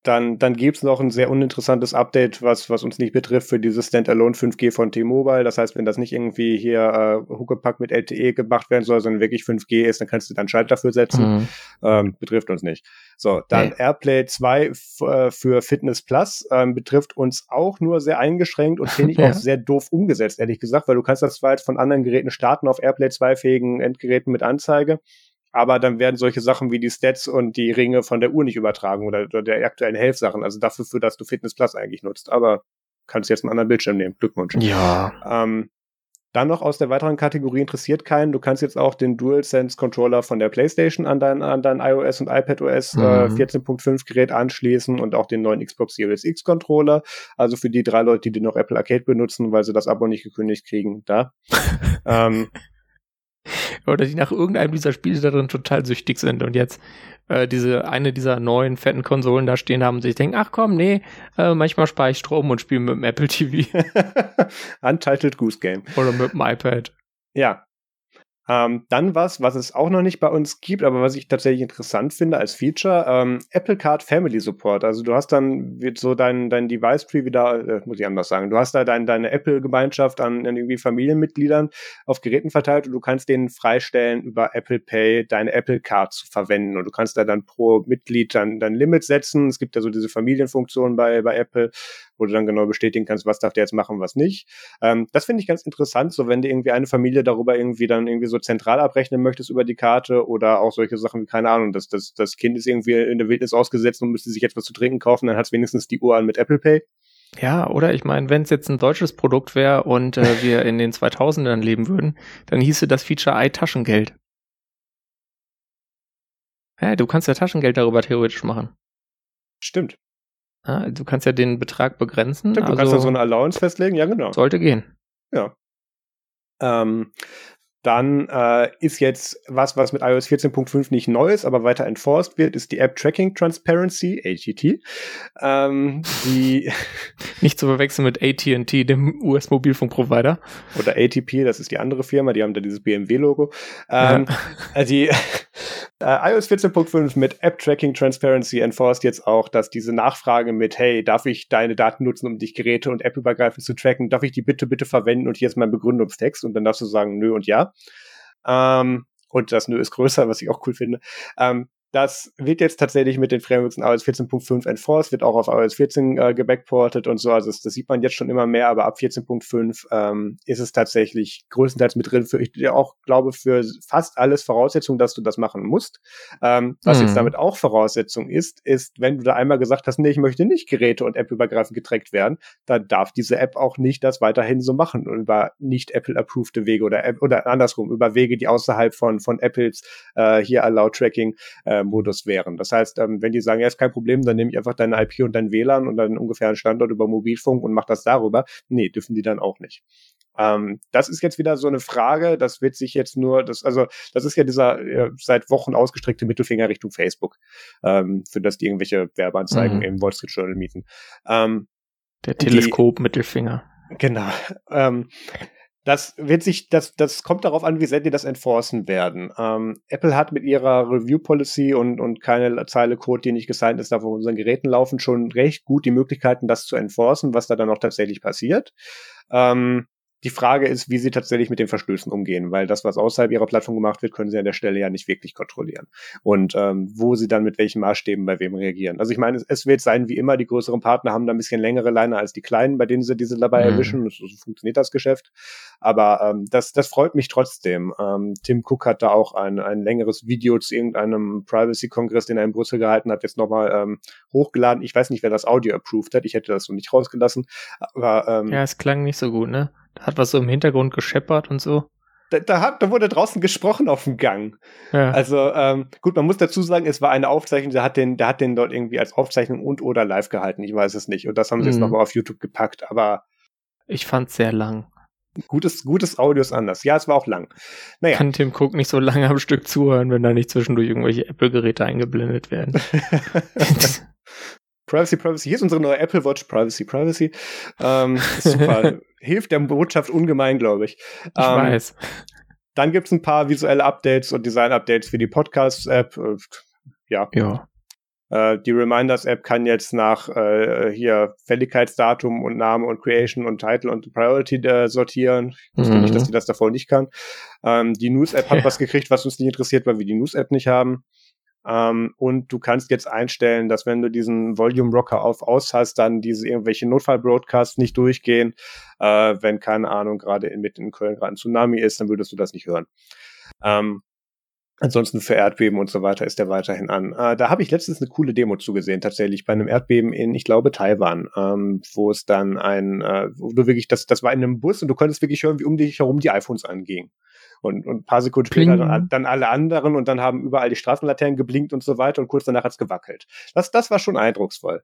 Dann, dann gibt's noch ein sehr uninteressantes Update, was, was uns nicht betrifft, für dieses Standalone 5G von T-Mobile. Das heißt, wenn das nicht irgendwie hier äh, Huckepack mit LTE gemacht werden soll, sondern wirklich 5G ist, dann kannst du dann Schalter dafür setzen. Mhm. Ähm, betrifft uns nicht. So, dann nee. AirPlay 2 äh, für Fitness Plus ähm, betrifft uns auch nur sehr eingeschränkt und finde ich ja. auch sehr doof umgesetzt, ehrlich gesagt, weil du kannst das zwar jetzt von anderen Geräten starten auf AirPlay 2 fähigen Endgeräten mit Anzeige aber dann werden solche Sachen wie die Stats und die Ringe von der Uhr nicht übertragen oder, oder der aktuellen Health-Sachen. Also dafür, für das du Fitness Plus eigentlich nutzt. Aber kannst jetzt einen anderen Bildschirm nehmen. Glückwunsch. Ja. Ähm, dann noch aus der weiteren Kategorie interessiert keinen. Du kannst jetzt auch den DualSense Controller von der PlayStation an dein, an dein iOS und iPadOS äh, mhm. äh, 14.5 Gerät anschließen und auch den neuen Xbox Series X Controller. Also für die drei Leute, die noch Apple Arcade benutzen, weil sie das Abo nicht gekündigt kriegen, da. ähm, oder die nach irgendeinem dieser Spiele darin total süchtig sind und jetzt äh, diese eine dieser neuen fetten Konsolen da stehen haben und sich denken, ach komm, nee, äh, manchmal spare ich Strom und spiele mit dem Apple TV. Untitled Goose Game. Oder mit dem iPad. Ja, ähm, dann was, was es auch noch nicht bei uns gibt, aber was ich tatsächlich interessant finde als Feature, ähm, Apple Card Family Support. Also du hast dann so dein, dein Device Tree wieder, äh, muss ich anders sagen, du hast da dein, deine Apple-Gemeinschaft an, an irgendwie Familienmitgliedern auf Geräten verteilt und du kannst denen freistellen, über Apple Pay deine Apple Card zu verwenden. Und du kannst da dann pro Mitglied dann dein Limit setzen. Es gibt ja so diese Familienfunktion bei, bei Apple, wo du dann genau bestätigen kannst, was darf der jetzt machen, was nicht. Ähm, das finde ich ganz interessant, so wenn du irgendwie eine Familie darüber irgendwie dann irgendwie so zentral abrechnen möchtest über die Karte oder auch solche Sachen wie, keine Ahnung, dass das, das Kind ist irgendwie in der Wildnis ausgesetzt und müsste sich jetzt was zu trinken kaufen, dann hat es wenigstens die Uhr an mit Apple Pay. Ja, oder ich meine, wenn es jetzt ein deutsches Produkt wäre und äh, wir in den 2000ern leben würden, dann hieße das Feature i Taschengeld. Ja, du kannst ja Taschengeld darüber theoretisch machen. Stimmt. Ja, du kannst ja den Betrag begrenzen. Stimmt, du kannst ja so eine Allowance festlegen, ja genau. Sollte gehen. Ja. Ähm, dann äh, ist jetzt was, was mit iOS 14.5 nicht neu ist, aber weiter enforced wird, ist die App Tracking Transparency, ATT. Ähm, die nicht zu verwechseln mit AT&T, dem US-Mobilfunkprovider. Oder ATP, das ist die andere Firma, die haben da dieses BMW-Logo. Ähm, ja. Also die äh, iOS 14.5 mit App Tracking Transparency enforced jetzt auch, dass diese Nachfrage mit, hey, darf ich deine Daten nutzen, um dich Geräte und App übergreifend zu tracken? Darf ich die bitte, bitte verwenden? Und hier ist mein Begründungstext. Und dann darfst du sagen, nö und ja. Ähm, und das Nö ist größer, was ich auch cool finde. Ähm, das wird jetzt tatsächlich mit den Frameworks in iOS 14.5 enforced, wird auch auf iOS 14 äh, gebackportet und so. Also das, das, sieht man jetzt schon immer mehr, aber ab 14.5 ähm, ist es tatsächlich größtenteils mit drin. Für, ich auch glaube, für fast alles Voraussetzung, dass du das machen musst. Ähm, was mhm. jetzt damit auch Voraussetzung ist, ist, wenn du da einmal gesagt hast, nee, ich möchte nicht Geräte- und App-übergreifend getrackt werden, dann darf diese App auch nicht das weiterhin so machen und über nicht Apple-approved Wege oder, oder andersrum, über Wege, die außerhalb von, von Apples äh, hier Allow Tracking äh, Modus wären. Das heißt, ähm, wenn die sagen, ja, ist kein Problem, dann nehme ich einfach deine IP und dein WLAN und dann ungefähr einen Standort über Mobilfunk und mach das darüber. Nee, dürfen die dann auch nicht. Ähm, das ist jetzt wieder so eine Frage, das wird sich jetzt nur, das, also, das ist ja dieser äh, seit Wochen ausgestreckte Mittelfinger Richtung Facebook, ähm, für das die irgendwelche Werbeanzeigen mhm. im Wall Street Journal mieten. Ähm, Der Teleskop-Mittelfinger. Genau. Ähm, das wird sich, das, das kommt darauf an, wie sehr die das enforcen werden. Ähm, Apple hat mit ihrer Review Policy und, und keine Zeile Code, die nicht gesigned ist, auf unseren Geräten laufen, schon recht gut die Möglichkeiten, das zu enforcen, was da dann auch tatsächlich passiert. Ähm, die Frage ist, wie sie tatsächlich mit den Verstößen umgehen, weil das, was außerhalb ihrer Plattform gemacht wird, können sie an der Stelle ja nicht wirklich kontrollieren. Und ähm, wo sie dann mit welchen Maßstäben bei wem reagieren. Also ich meine, es, es wird sein wie immer, die größeren Partner haben da ein bisschen längere Leine als die kleinen, bei denen sie diese dabei mhm. erwischen. So, so funktioniert das Geschäft. Aber ähm, das, das freut mich trotzdem. Ähm, Tim Cook hat da auch ein, ein längeres Video zu irgendeinem Privacy-Kongress, den er in Brüssel gehalten hat, jetzt nochmal ähm, hochgeladen. Ich weiß nicht, wer das Audio approved hat. Ich hätte das so nicht rausgelassen. Aber ähm, ja, es klang nicht so gut, ne? Hat was so im Hintergrund gescheppert und so. Da, da, hat, da wurde draußen gesprochen auf dem Gang. Ja. Also ähm, gut, man muss dazu sagen, es war eine Aufzeichnung, der hat den, der hat den dort irgendwie als Aufzeichnung und oder live gehalten. Ich weiß es nicht. Und das haben sie mhm. jetzt nochmal auf YouTube gepackt. Aber ich fand es sehr lang. Gutes, gutes Audio ist anders. Ja, es war auch lang. Naja. Kann Tim Cook nicht so lange am Stück zuhören, wenn da nicht zwischendurch irgendwelche Apple-Geräte eingeblendet werden. Privacy, Privacy. Hier ist unsere neue Apple Watch. Privacy, Privacy. Ähm, super. Hilft der Botschaft ungemein, glaube ich. Ich ähm, weiß. Dann gibt es ein paar visuelle Updates und Design-Updates für die Podcast-App. Ja. Ja. Äh, die Reminders-App kann jetzt nach äh, hier Fälligkeitsdatum und Name und Creation und Title und Priority äh, sortieren. Ich wusste mhm. nicht, dass die das davor nicht kann. Ähm, die News-App hat ja. was gekriegt, was uns nicht interessiert, weil wir die News-App nicht haben. Ähm, und du kannst jetzt einstellen, dass wenn du diesen Volume Rocker auf aus hast, dann diese irgendwelche Notfall-Broadcasts nicht durchgehen. Äh, wenn, keine Ahnung, gerade in, mit in Köln gerade ein Tsunami ist, dann würdest du das nicht hören. Ähm, Ansonsten für Erdbeben und so weiter ist der weiterhin an. Äh, da habe ich letztens eine coole Demo zugesehen, tatsächlich bei einem Erdbeben in, ich glaube, Taiwan, ähm, wo es dann ein, äh, wo du wirklich, das, das war in einem Bus und du konntest wirklich hören, wie um dich herum die iPhones angingen. Und, und ein paar Sekunden später dann, dann, alle anderen und dann haben überall die Straßenlaternen geblinkt und so weiter und kurz danach hat's gewackelt. Das, das war schon eindrucksvoll.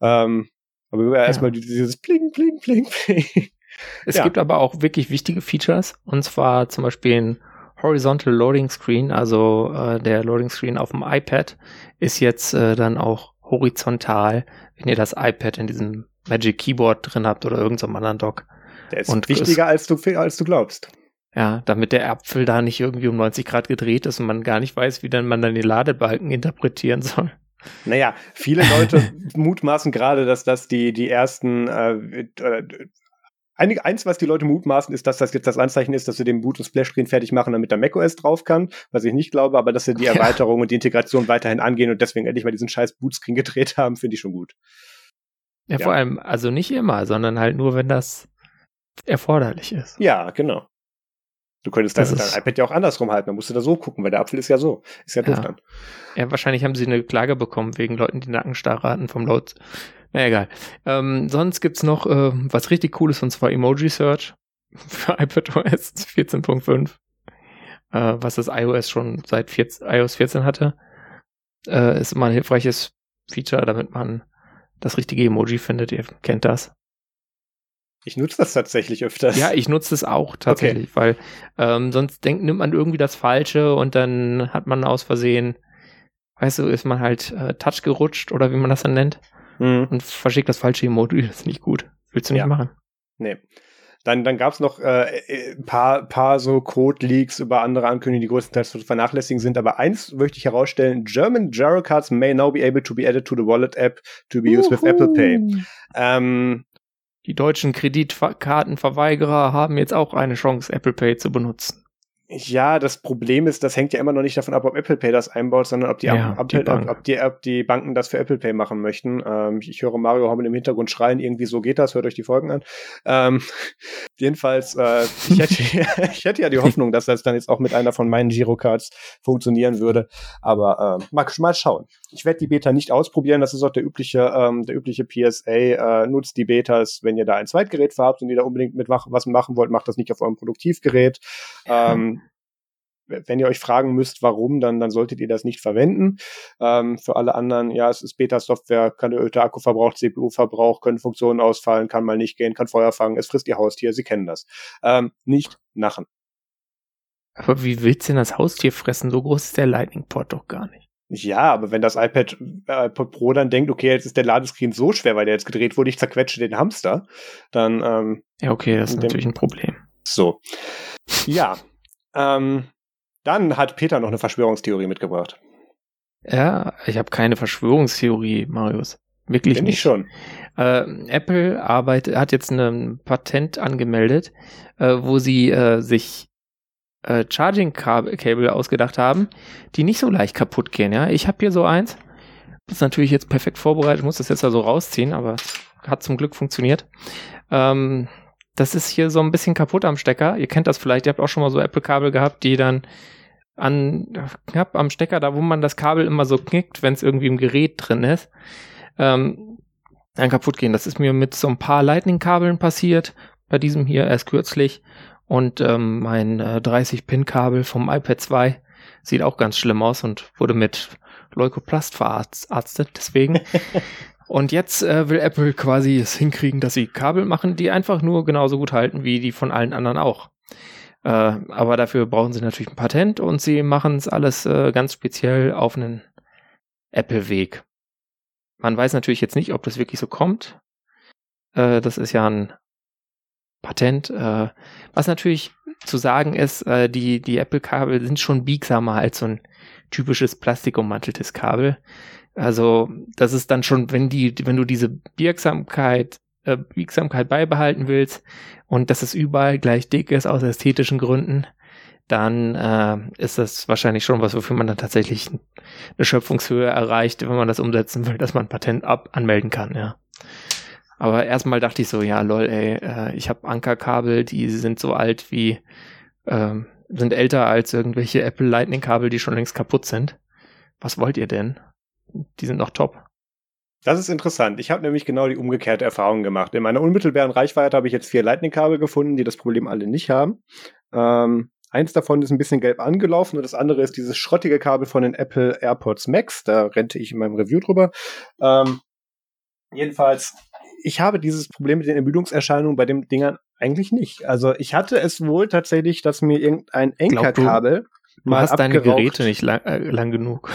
Ähm, aber ja. erstmal dieses Pling, Pling, Pling, Pling. Es ja. gibt aber auch wirklich wichtige Features und zwar zum Beispiel ein Horizontal Loading Screen, also äh, der Loading Screen auf dem iPad ist jetzt äh, dann auch horizontal, wenn ihr das iPad in diesem Magic Keyboard drin habt oder irgendeinem anderen Dock. Der ist und wichtiger, als du, als du glaubst. Ja, damit der Apfel da nicht irgendwie um 90 Grad gedreht ist und man gar nicht weiß, wie dann man dann die Ladebalken interpretieren soll. Naja, viele Leute mutmaßen gerade, dass das die, die ersten äh, äh, Einige, eins, was die Leute mutmaßen, ist, dass das jetzt das Anzeichen ist, dass sie den Boot- und Splash-Screen fertig machen, damit der macOS drauf kann, was ich nicht glaube, aber dass sie die Erweiterung ja. und die Integration weiterhin angehen und deswegen endlich mal diesen scheiß Bootscreen gedreht haben, finde ich schon gut. Ja, ja, vor allem, also nicht immer, sondern halt nur, wenn das erforderlich ist. Ja, genau. Du könntest dein, dein iPad ja auch andersrum halten, dann musst du da so gucken, weil der Apfel ist ja so. Ist ja doof ja. dann. Ja, wahrscheinlich haben sie eine Klage bekommen wegen Leuten, die Nackenstarre hatten vom Load. Na egal. Ähm, sonst gibt's noch äh, was richtig cooles und zwar Emoji Search für iPadOS 14.5, äh, was das iOS schon seit 14, iOS 14 hatte. Äh, ist immer ein hilfreiches Feature, damit man das richtige Emoji findet. Ihr kennt das. Ich nutze das tatsächlich öfters. Ja, ich nutze es auch tatsächlich, okay. weil ähm, sonst denkt, nimmt man irgendwie das Falsche und dann hat man aus Versehen, weißt du, ist man halt äh, Touch gerutscht oder wie man das dann nennt mhm. und verschickt das falsche Emoji. Das ist nicht gut. Willst du nicht ja. machen. Nee. Dann, dann gab es noch äh, äh, ein paar, paar so Code-Leaks über andere Ankündigungen, die größtenteils zu vernachlässigen sind. Aber eins möchte ich herausstellen: German Giro Cards may now be able to be added to the Wallet app to be used Uhu. with Apple Pay. Ähm, die deutschen Kreditkartenverweigerer haben jetzt auch eine Chance, Apple Pay zu benutzen. Ja, das Problem ist, das hängt ja immer noch nicht davon ab, ob Apple Pay das einbaut, sondern ob die, ja, ab, die ob, ob, die, ob die Banken das für Apple Pay machen möchten. Ähm, ich, ich, höre Mario Hommel im Hintergrund schreien, irgendwie so geht das, hört euch die Folgen an. Ähm, jedenfalls, äh, ich, hätte, ich hätte ja die Hoffnung, dass das dann jetzt auch mit einer von meinen Girocards funktionieren würde. Aber äh, mal, mal schauen. Ich werde die Beta nicht ausprobieren, das ist auch der übliche, ähm, der übliche PSA. Äh, nutzt die Betas, wenn ihr da ein Zweitgerät habt und ihr da unbedingt mit was machen wollt, macht das nicht auf eurem Produktivgerät. Ähm, wenn ihr euch fragen müsst, warum, dann, dann solltet ihr das nicht verwenden. Ähm, für alle anderen, ja, es ist Beta-Software, kann erhöhter Akkuverbrauch, CPU-Verbrauch, können Funktionen ausfallen, kann mal nicht gehen, kann Feuer fangen, es frisst ihr Haustier, sie kennen das. Ähm, nicht nachen. Aber wie willst du denn das Haustier fressen? So groß ist der Lightning-Port doch gar nicht. Ja, aber wenn das iPad, äh, iPad Pro dann denkt, okay, jetzt ist der Ladescreen so schwer, weil der jetzt gedreht wurde, ich zerquetsche den Hamster, dann ähm, Ja, okay, das ist natürlich ein Problem. So. Ja. Ähm, dann hat Peter noch eine Verschwörungstheorie mitgebracht. Ja, ich habe keine Verschwörungstheorie, Marius. Wirklich Bin nicht. Ich schon. Äh, Apple arbeitet, hat jetzt ein Patent angemeldet, äh, wo sie äh, sich äh, Charging Cable ausgedacht haben, die nicht so leicht kaputt gehen. Ja, ich habe hier so eins. Ist natürlich jetzt perfekt vorbereitet, muss das jetzt also rausziehen, aber hat zum Glück funktioniert. Ähm, das ist hier so ein bisschen kaputt am Stecker. Ihr kennt das vielleicht, ihr habt auch schon mal so Apple-Kabel gehabt, die dann an knapp am Stecker, da wo man das Kabel immer so knickt, wenn es irgendwie im Gerät drin ist, ähm, dann kaputt gehen. Das ist mir mit so ein paar Lightning-Kabeln passiert, bei diesem hier erst kürzlich. Und ähm, mein äh, 30-Pin-Kabel vom iPad 2 sieht auch ganz schlimm aus und wurde mit Leukoplast verarztet. Deswegen Und jetzt äh, will Apple quasi es hinkriegen, dass sie Kabel machen, die einfach nur genauso gut halten wie die von allen anderen auch. Äh, aber dafür brauchen sie natürlich ein Patent und sie machen es alles äh, ganz speziell auf einen Apple-Weg. Man weiß natürlich jetzt nicht, ob das wirklich so kommt. Äh, das ist ja ein Patent. Äh, was natürlich zu sagen ist, äh, die, die Apple-Kabel sind schon biegsamer als so ein typisches plastikummanteltes Kabel. Also, das ist dann schon, wenn die, wenn du diese Biegsamkeit, äh, Biegsamkeit beibehalten willst und dass es überall gleich dick ist aus ästhetischen Gründen, dann äh, ist das wahrscheinlich schon was, wofür man dann tatsächlich eine Schöpfungshöhe erreicht, wenn man das umsetzen will, dass man Patent ab anmelden kann, ja. Aber erstmal dachte ich so, ja, lol, ey, äh, ich habe Ankerkabel, die sind so alt wie, äh, sind älter als irgendwelche Apple Lightning Kabel, die schon längst kaputt sind. Was wollt ihr denn? Die sind noch top. Das ist interessant. Ich habe nämlich genau die umgekehrte Erfahrung gemacht. In meiner unmittelbaren Reichweite habe ich jetzt vier Lightning-Kabel gefunden, die das Problem alle nicht haben. Ähm, eins davon ist ein bisschen gelb angelaufen und das andere ist dieses schrottige Kabel von den Apple AirPods Max. Da rente ich in meinem Review drüber. Ähm, jedenfalls, ich habe dieses Problem mit den Ermüdungserscheinungen bei den Dingern eigentlich nicht. Also ich hatte es wohl tatsächlich, dass mir irgendein Enkerkabel mal hast deine Geräte nicht lang, äh, lang genug.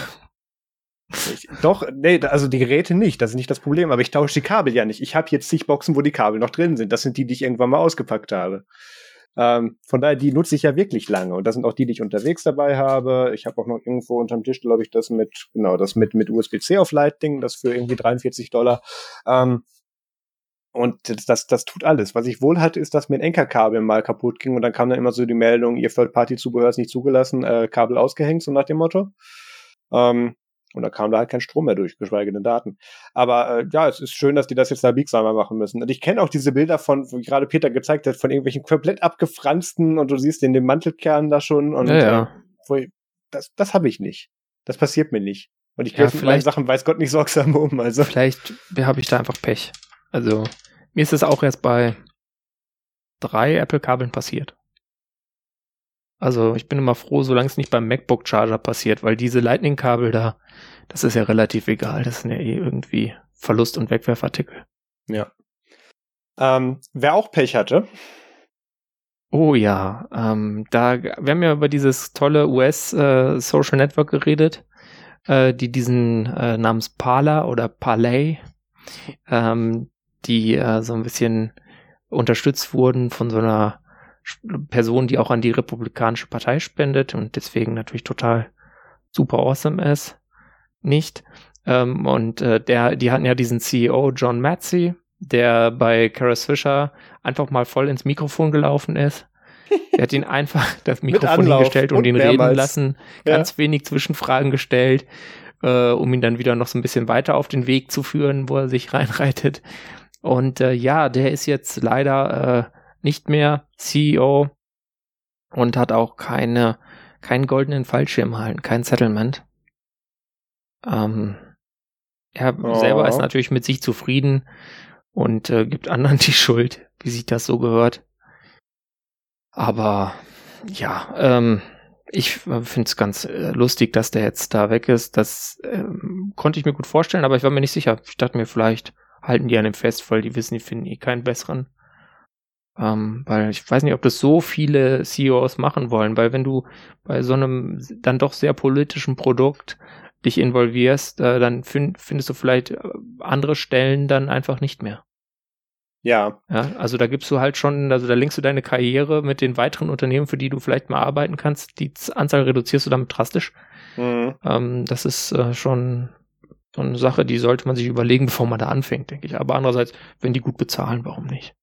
Ich, doch, nee, also die Geräte nicht, das ist nicht das Problem, aber ich tausche die Kabel ja nicht. Ich habe jetzt zig Boxen, wo die Kabel noch drin sind. Das sind die, die ich irgendwann mal ausgepackt habe. Ähm, von daher, die nutze ich ja wirklich lange. Und das sind auch die, die ich unterwegs dabei habe. Ich habe auch noch irgendwo unterm Tisch, glaube ich, das mit, genau, das mit, mit USB-C auf Lightning, das für irgendwie 43 Dollar. Ähm, und das, das, tut alles. Was ich wohl hatte, ist, dass mir ein Enkerkabel mal kaputt ging und dann kam dann immer so die Meldung, ihr Third-Party-Zubehör ist nicht zugelassen, äh, Kabel ausgehängt, so nach dem Motto. Ähm, Und da kam da halt kein Strom mehr durch, geschweige denn Daten. Aber äh, ja, es ist schön, dass die das jetzt da biegsamer machen müssen. Und ich kenne auch diese Bilder von, wie gerade Peter gezeigt hat, von irgendwelchen komplett abgefransten und du siehst in dem Mantelkern da schon. Und ja, ja. Äh, ich, das, das habe ich nicht. Das passiert mir nicht. Und ich gehe ja, meinen Sachen, weiß Gott, nicht sorgsam um. Also. Vielleicht habe ich da einfach Pech. Also, mir ist es auch erst bei drei Apple-Kabeln passiert. Also ich bin immer froh, solange es nicht beim MacBook Charger passiert, weil diese Lightning-Kabel da, das ist ja relativ egal. Das sind ja eh irgendwie Verlust- und Wegwerfartikel. Ja. Ähm, wer auch Pech hatte. Oh ja, ähm, da, wir haben ja über dieses tolle US-Social äh, Network geredet, äh, die diesen äh, namens Parler oder Parlay, ähm, die äh, so ein bisschen unterstützt wurden von so einer Person, die auch an die Republikanische Partei spendet und deswegen natürlich total super awesome ist. Nicht. Ähm, und äh, der, die hatten ja diesen CEO John Matzy, der bei Karis Fisher einfach mal voll ins Mikrofon gelaufen ist. Er hat ihn einfach das Mikrofon hingestellt und, und ihn mehrmals. reden lassen, ganz ja. wenig Zwischenfragen gestellt, äh, um ihn dann wieder noch so ein bisschen weiter auf den Weg zu führen, wo er sich reinreitet. Und äh, ja, der ist jetzt leider äh, nicht mehr CEO und hat auch keine, keinen goldenen Fallschirm halten, kein Settlement. Ähm, er oh. selber ist natürlich mit sich zufrieden und äh, gibt anderen die Schuld, wie sich das so gehört. Aber ja, ähm, ich finde es ganz äh, lustig, dass der jetzt da weg ist. Das ähm, konnte ich mir gut vorstellen, aber ich war mir nicht sicher. Ich dachte mir, vielleicht halten die an dem fest, weil die wissen, die finden eh keinen besseren. Ähm, weil ich weiß nicht, ob das so viele CEOs machen wollen, weil wenn du bei so einem dann doch sehr politischen Produkt dich involvierst, äh, dann find, findest du vielleicht äh, andere Stellen dann einfach nicht mehr. Ja. ja. Also da gibst du halt schon, also da lenkst du deine Karriere mit den weiteren Unternehmen, für die du vielleicht mal arbeiten kannst, die Anzahl reduzierst du damit drastisch. Mhm. Ähm, das ist äh, schon so eine Sache, die sollte man sich überlegen, bevor man da anfängt, denke ich. Aber andererseits, wenn die gut bezahlen, warum nicht?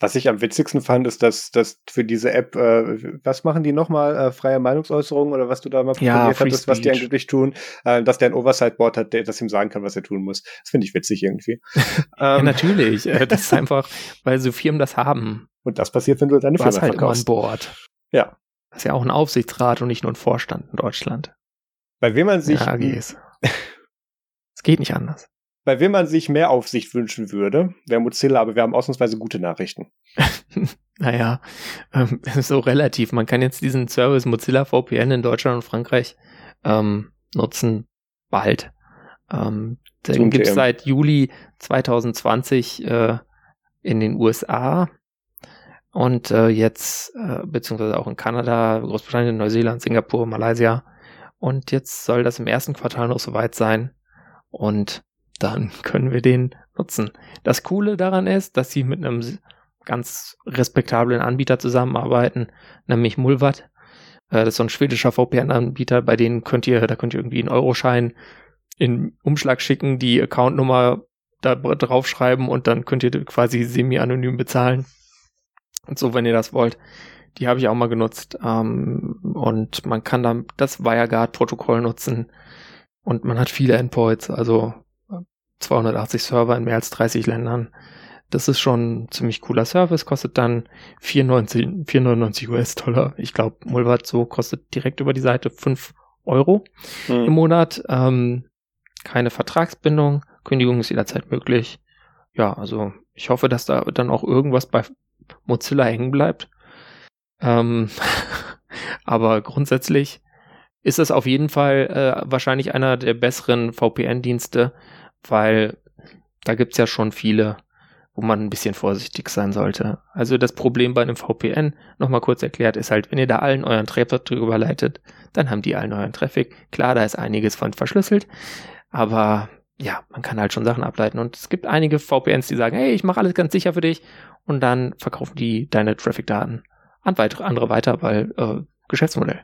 Was ich am witzigsten fand, ist, dass, dass für diese App, äh, was machen die nochmal? Äh, freie Meinungsäußerung oder was du da mal ja, probiert hattest, was die angeblich tun, äh, dass der ein Oversight-Board hat, der das ihm sagen kann, was er tun muss. Das finde ich witzig irgendwie. ja, ähm, natürlich. Äh, das ist einfach, weil so Firmen das haben. Und das passiert, wenn du deine Firma halt verkaufst. Immer an Bord. Ja. Das ist ja auch ein Aufsichtsrat und nicht nur ein Vorstand in Deutschland. Bei wem man sich. Ja, AGs. Es geht nicht anders. Bei wem man sich mehr Aufsicht wünschen würde, wäre Mozilla, aber wir haben ausnahmsweise gute Nachrichten. naja, ähm, so relativ. Man kann jetzt diesen Service Mozilla VPN in Deutschland und Frankreich ähm, nutzen, bald. Ähm, den gibt es seit Juli 2020 äh, in den USA und äh, jetzt, äh, beziehungsweise auch in Kanada, Großbritannien, Neuseeland, Singapur, Malaysia. Und jetzt soll das im ersten Quartal noch soweit sein. Und dann können wir den nutzen. Das Coole daran ist, dass sie mit einem ganz respektablen Anbieter zusammenarbeiten, nämlich Mulvat. Äh, das ist so ein schwedischer VPN-Anbieter, bei denen könnt ihr, da könnt ihr irgendwie einen Euroschein in Umschlag schicken, die Accountnummer da draufschreiben und dann könnt ihr quasi semi-anonym bezahlen. Und so, wenn ihr das wollt. Die habe ich auch mal genutzt. Ähm, und man kann dann das WireGuard-Protokoll nutzen. Und man hat viele Endpoints, also 280 Server in mehr als 30 Ländern. Das ist schon ein ziemlich cooler Service, kostet dann 4,90, 4,99 US-Dollar. Ich glaube, Mulvat so kostet direkt über die Seite 5 Euro mhm. im Monat. Ähm, keine Vertragsbindung, Kündigung ist jederzeit möglich. Ja, also ich hoffe, dass da dann auch irgendwas bei Mozilla hängen bleibt. Ähm, aber grundsätzlich ist es auf jeden Fall äh, wahrscheinlich einer der besseren VPN-Dienste, weil da gibt's ja schon viele, wo man ein bisschen vorsichtig sein sollte. Also das Problem bei einem VPN, nochmal kurz erklärt, ist halt, wenn ihr da allen euren Traffic drüber leitet, dann haben die allen euren Traffic. Klar, da ist einiges von verschlüsselt, aber ja, man kann halt schon Sachen ableiten. Und es gibt einige VPNs, die sagen, hey, ich mache alles ganz sicher für dich und dann verkaufen die deine Traffic-Daten an weitere andere weiter, weil äh, Geschäftsmodell.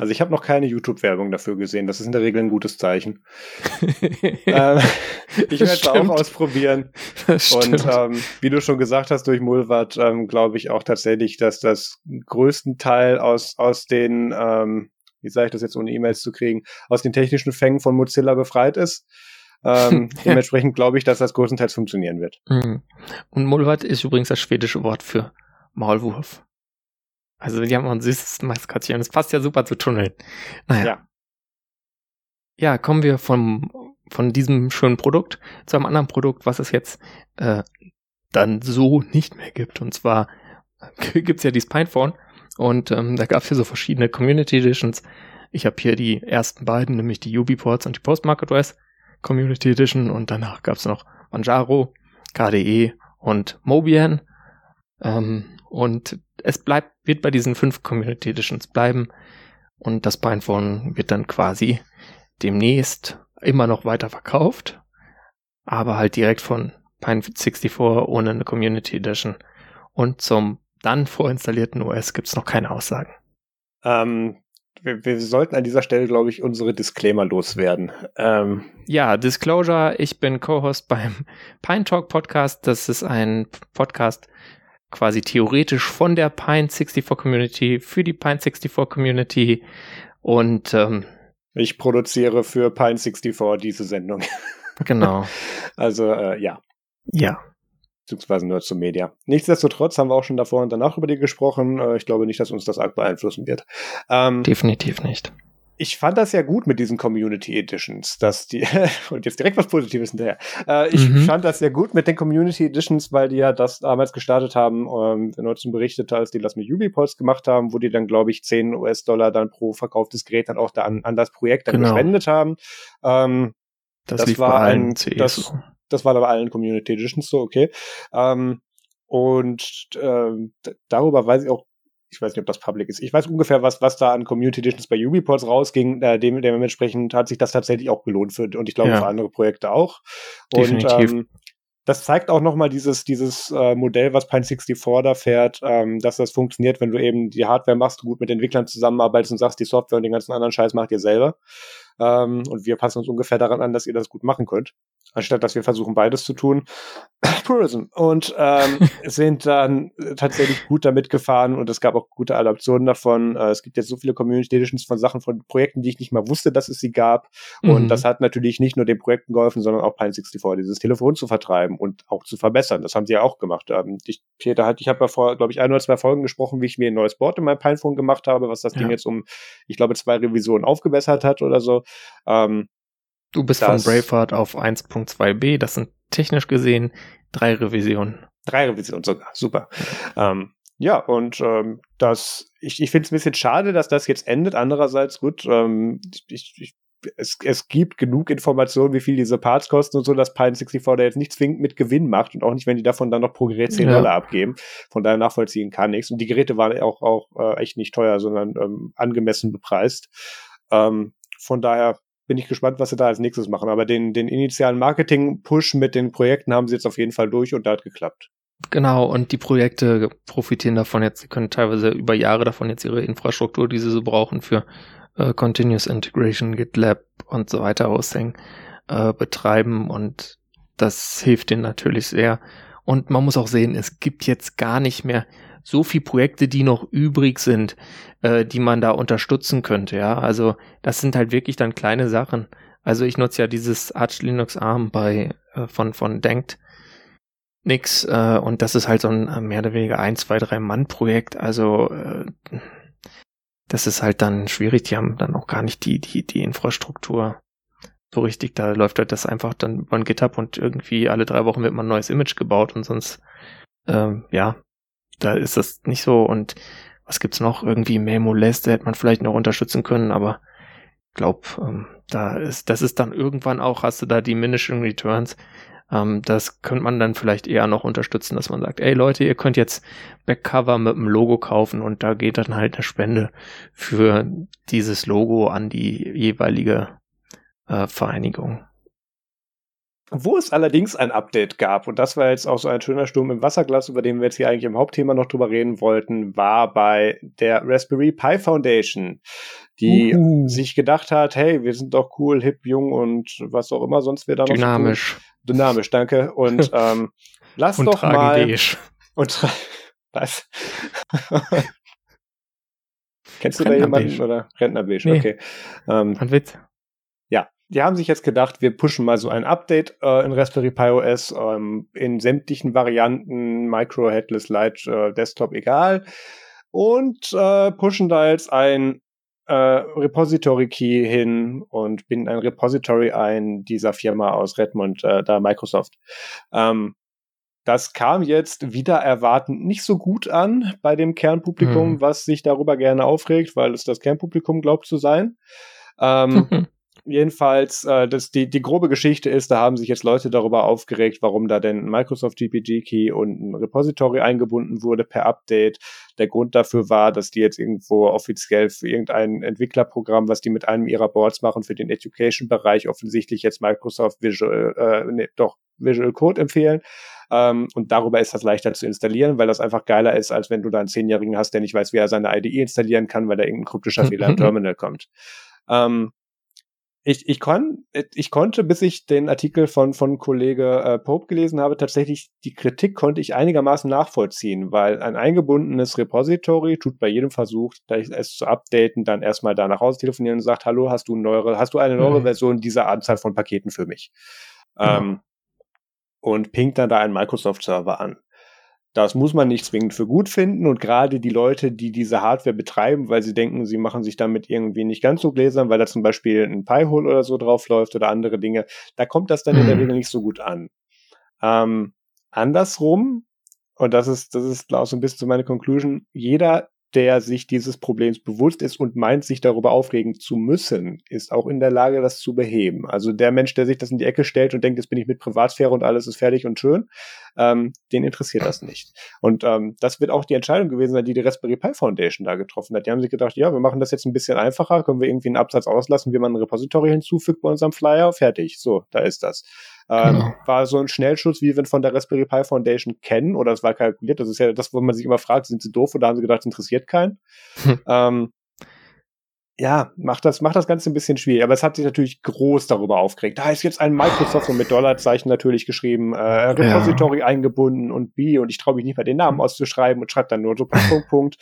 Also ich habe noch keine YouTube-Werbung dafür gesehen. Das ist in der Regel ein gutes Zeichen. ähm, ich werde es auch ausprobieren. Und ähm, wie du schon gesagt hast, durch Mulvat ähm, glaube ich auch tatsächlich, dass das größten Teil aus, aus den ähm, wie sage ich das jetzt ohne E-Mails zu kriegen, aus den technischen Fängen von Mozilla befreit ist. Ähm, dementsprechend glaube ich, dass das größtenteils funktionieren wird. Mhm. Und Mullwart ist übrigens das schwedische Wort für Maulwurf. Also die haben auch ein süßes Maskottchen. Das passt ja super zu Tunneln. Naja. Ja. ja, kommen wir vom, von diesem schönen Produkt zu einem anderen Produkt, was es jetzt äh, dann so nicht mehr gibt. Und zwar gibt's ja die Spinephone und ähm, da gab's ja so verschiedene Community Editions. Ich habe hier die ersten beiden, nämlich die UbiPorts und die Postmarket OS Community Edition und danach gab's noch Manjaro, KDE und Mobian. Ähm, und es bleibt, wird bei diesen fünf Community Editions bleiben und das Pinephone wird dann quasi demnächst immer noch weiter verkauft, aber halt direkt von Pine64 ohne eine Community Edition. Und zum dann vorinstallierten OS gibt's noch keine Aussagen. Ähm, wir, wir, sollten an dieser Stelle, glaube ich, unsere Disclaimer loswerden. Ähm. Ja, Disclosure, ich bin Co-Host beim Pine Talk Podcast. Das ist ein Podcast quasi theoretisch von der Pine64 Community für die Pine64 Community und ähm, ich produziere für Pine64 diese Sendung. Genau. also äh, ja. Ja beziehungsweise nur zum Media. Nichtsdestotrotz haben wir auch schon davor und danach über die gesprochen. Äh, ich glaube nicht, dass uns das arg beeinflussen wird. Ähm, Definitiv nicht. Ich fand das ja gut mit diesen Community Editions, dass die, und jetzt direkt was Positives hinterher. Äh, ich mhm. fand das ja gut mit den Community Editions, weil die ja das damals gestartet haben, ähm, Nutzen berichtete, als die das mit Ubipods gemacht haben, wo die dann, glaube ich, 10 US-Dollar dann pro verkauftes Gerät dann auch da an, an das Projekt dann genau. gespendet haben. Ähm, das, das war ein, das, das war aber allen Community Editions so, okay. Ähm, und ähm, darüber weiß ich auch, ich weiß nicht, ob das public ist. Ich weiß ungefähr, was, was da an Community Editions bei Ubiports rausging. Äh, dem, dementsprechend hat sich das tatsächlich auch gelohnt für, und ich glaube ja. für andere Projekte auch. Definitiv. Und ähm, das zeigt auch nochmal dieses, dieses äh, Modell, was Pine64 da fährt, ähm, dass das funktioniert, wenn du eben die Hardware machst, gut mit Entwicklern zusammenarbeitest und sagst, die Software und den ganzen anderen Scheiß macht ihr selber. Ähm, und wir passen uns ungefähr daran an, dass ihr das gut machen könnt anstatt dass wir versuchen, beides zu tun. Tourism. Und ähm, sind dann tatsächlich gut damit gefahren und es gab auch gute Adaptionen davon. Äh, es gibt jetzt so viele Community Editions von Sachen, von Projekten, die ich nicht mal wusste, dass es sie gab. Mhm. Und das hat natürlich nicht nur den Projekten geholfen, sondern auch Pine64, dieses Telefon zu vertreiben und auch zu verbessern. Das haben sie ja auch gemacht. Ähm, ich, Peter hat, ich habe ja vor, glaube ich, ein oder zwei Folgen gesprochen, wie ich mir ein neues Board in meinem Pinephone gemacht habe, was das ja. Ding jetzt um, ich glaube, zwei Revisionen aufgebessert hat oder so. Ähm, Du bist von Braveheart auf 1.2b, das sind technisch gesehen drei Revisionen. Drei Revisionen sogar, super. Ähm, ja, und ähm, das, ich, ich finde es ein bisschen schade, dass das jetzt endet. Andererseits, gut, ähm, ich, ich, es, es gibt genug Informationen, wie viel diese Parts kosten und so, dass Pine 64 da jetzt nicht zwingend mit Gewinn macht und auch nicht, wenn die davon dann noch pro Gerät 10 ja. Dollar abgeben. Von daher nachvollziehen kann nichts. Und die Geräte waren auch, auch äh, echt nicht teuer, sondern ähm, angemessen bepreist. Ähm, von daher bin ich gespannt, was sie da als nächstes machen. Aber den, den initialen Marketing-Push mit den Projekten haben sie jetzt auf jeden Fall durch und da hat geklappt. Genau, und die Projekte profitieren davon jetzt. Sie können teilweise über Jahre davon jetzt ihre Infrastruktur, die sie so brauchen für äh, Continuous Integration, GitLab und so weiter aushängen, äh, betreiben und das hilft ihnen natürlich sehr. Und man muss auch sehen, es gibt jetzt gar nicht mehr so viele Projekte, die noch übrig sind, äh, die man da unterstützen könnte, ja. Also das sind halt wirklich dann kleine Sachen. Also ich nutze ja dieses Arch Linux ARM bei äh, von von Denkt nix äh, und das ist halt so ein äh, mehr oder weniger ein, zwei, drei Mann Projekt. Also äh, das ist halt dann schwierig. Die haben dann auch gar nicht die die die Infrastruktur so richtig. Da läuft halt das einfach dann über GitHub und irgendwie alle drei Wochen wird man ein neues Image gebaut und sonst ähm, ja da ist das nicht so. Und was gibt's noch? Irgendwie Memoleste hätte man vielleicht noch unterstützen können, aber ich glaube, ähm, da ist, das ist dann irgendwann auch, hast du da Diminishing Returns. Ähm, das könnte man dann vielleicht eher noch unterstützen, dass man sagt, ey Leute, ihr könnt jetzt Backcover mit einem Logo kaufen und da geht dann halt eine Spende für dieses Logo an die jeweilige äh, Vereinigung. Wo es allerdings ein Update gab, und das war jetzt auch so ein schöner Sturm im Wasserglas, über den wir jetzt hier eigentlich im Hauptthema noch drüber reden wollten, war bei der Raspberry Pi Foundation, die Uhu. sich gedacht hat, hey, wir sind doch cool, hip, jung und was auch immer sonst wir da noch Dynamisch. So Dynamisch, danke. Und ähm, lass und doch mal... Und was? Kennst du da jemanden oder Rentnerbeige? Nee. Okay. Ähm, Ein Witz. Die haben sich jetzt gedacht, wir pushen mal so ein Update äh, in Raspberry Pi OS ähm, in sämtlichen Varianten, Micro, Headless, Light, äh, Desktop, egal. Und äh, pushen da jetzt ein äh, Repository Key hin und binden ein Repository ein dieser Firma aus Redmond, äh, da Microsoft. Ähm, das kam jetzt wieder erwartend nicht so gut an bei dem Kernpublikum, mhm. was sich darüber gerne aufregt, weil es das Kernpublikum glaubt zu sein. Ähm, jedenfalls, äh, das, die, die grobe Geschichte ist, da haben sich jetzt Leute darüber aufgeregt, warum da denn ein Microsoft GPG Key und ein Repository eingebunden wurde per Update. Der Grund dafür war, dass die jetzt irgendwo offiziell für irgendein Entwicklerprogramm, was die mit einem ihrer Boards machen, für den Education-Bereich offensichtlich jetzt Microsoft Visual, äh, nee, doch Visual Code empfehlen. Ähm, und darüber ist das leichter zu installieren, weil das einfach geiler ist, als wenn du da einen Zehnjährigen hast, der nicht weiß, wie er seine IDE installieren kann, weil da irgendein kryptischer Fehler im Terminal kommt. Ähm, ich, ich, kon, ich konnte, bis ich den Artikel von, von Kollege äh, Pope gelesen habe, tatsächlich die Kritik konnte ich einigermaßen nachvollziehen, weil ein eingebundenes Repository tut bei jedem Versuch, es zu updaten, dann erstmal da nach Hause telefonieren und sagt, hallo, hast du, neuere, hast du eine neue mhm. Version dieser Anzahl von Paketen für mich? Mhm. Ähm, und pingt dann da einen Microsoft-Server an. Das muss man nicht zwingend für gut finden und gerade die Leute, die diese Hardware betreiben, weil sie denken, sie machen sich damit irgendwie nicht ganz so gläsern, weil da zum Beispiel ein Pi-Hole oder so drauf läuft oder andere Dinge, da kommt das dann in der mhm. Regel nicht so gut an. Ähm, andersrum, und das ist, das ist auch so ein bisschen meine Conclusion, jeder der sich dieses Problems bewusst ist und meint, sich darüber aufregen zu müssen, ist auch in der Lage, das zu beheben. Also der Mensch, der sich das in die Ecke stellt und denkt, jetzt bin ich mit Privatsphäre und alles ist fertig und schön, ähm, den interessiert das nicht. Und ähm, das wird auch die Entscheidung gewesen sein, die die Raspberry Pi Foundation da getroffen hat. Die haben sich gedacht, ja, wir machen das jetzt ein bisschen einfacher, können wir irgendwie einen Absatz auslassen, wie man ein Repository hinzufügt bei unserem Flyer, fertig. So, da ist das. Ähm, genau. War so ein Schnellschuss, wie wir ihn von der Raspberry Pi Foundation kennen, oder es war kalkuliert. Das ist ja das, wo man sich immer fragt, sind sie doof oder haben sie gedacht, es interessiert keinen? Hm. Ähm, ja, macht das, macht das Ganze ein bisschen schwierig. Aber es hat sich natürlich groß darüber aufgeregt. Da ist jetzt ein Microsoft und mit Dollarzeichen natürlich geschrieben, äh, Repository ja. eingebunden und B und ich traue mich nicht mehr den Namen auszuschreiben und schreibt dann nur so Punkt, Punkt, Punkt.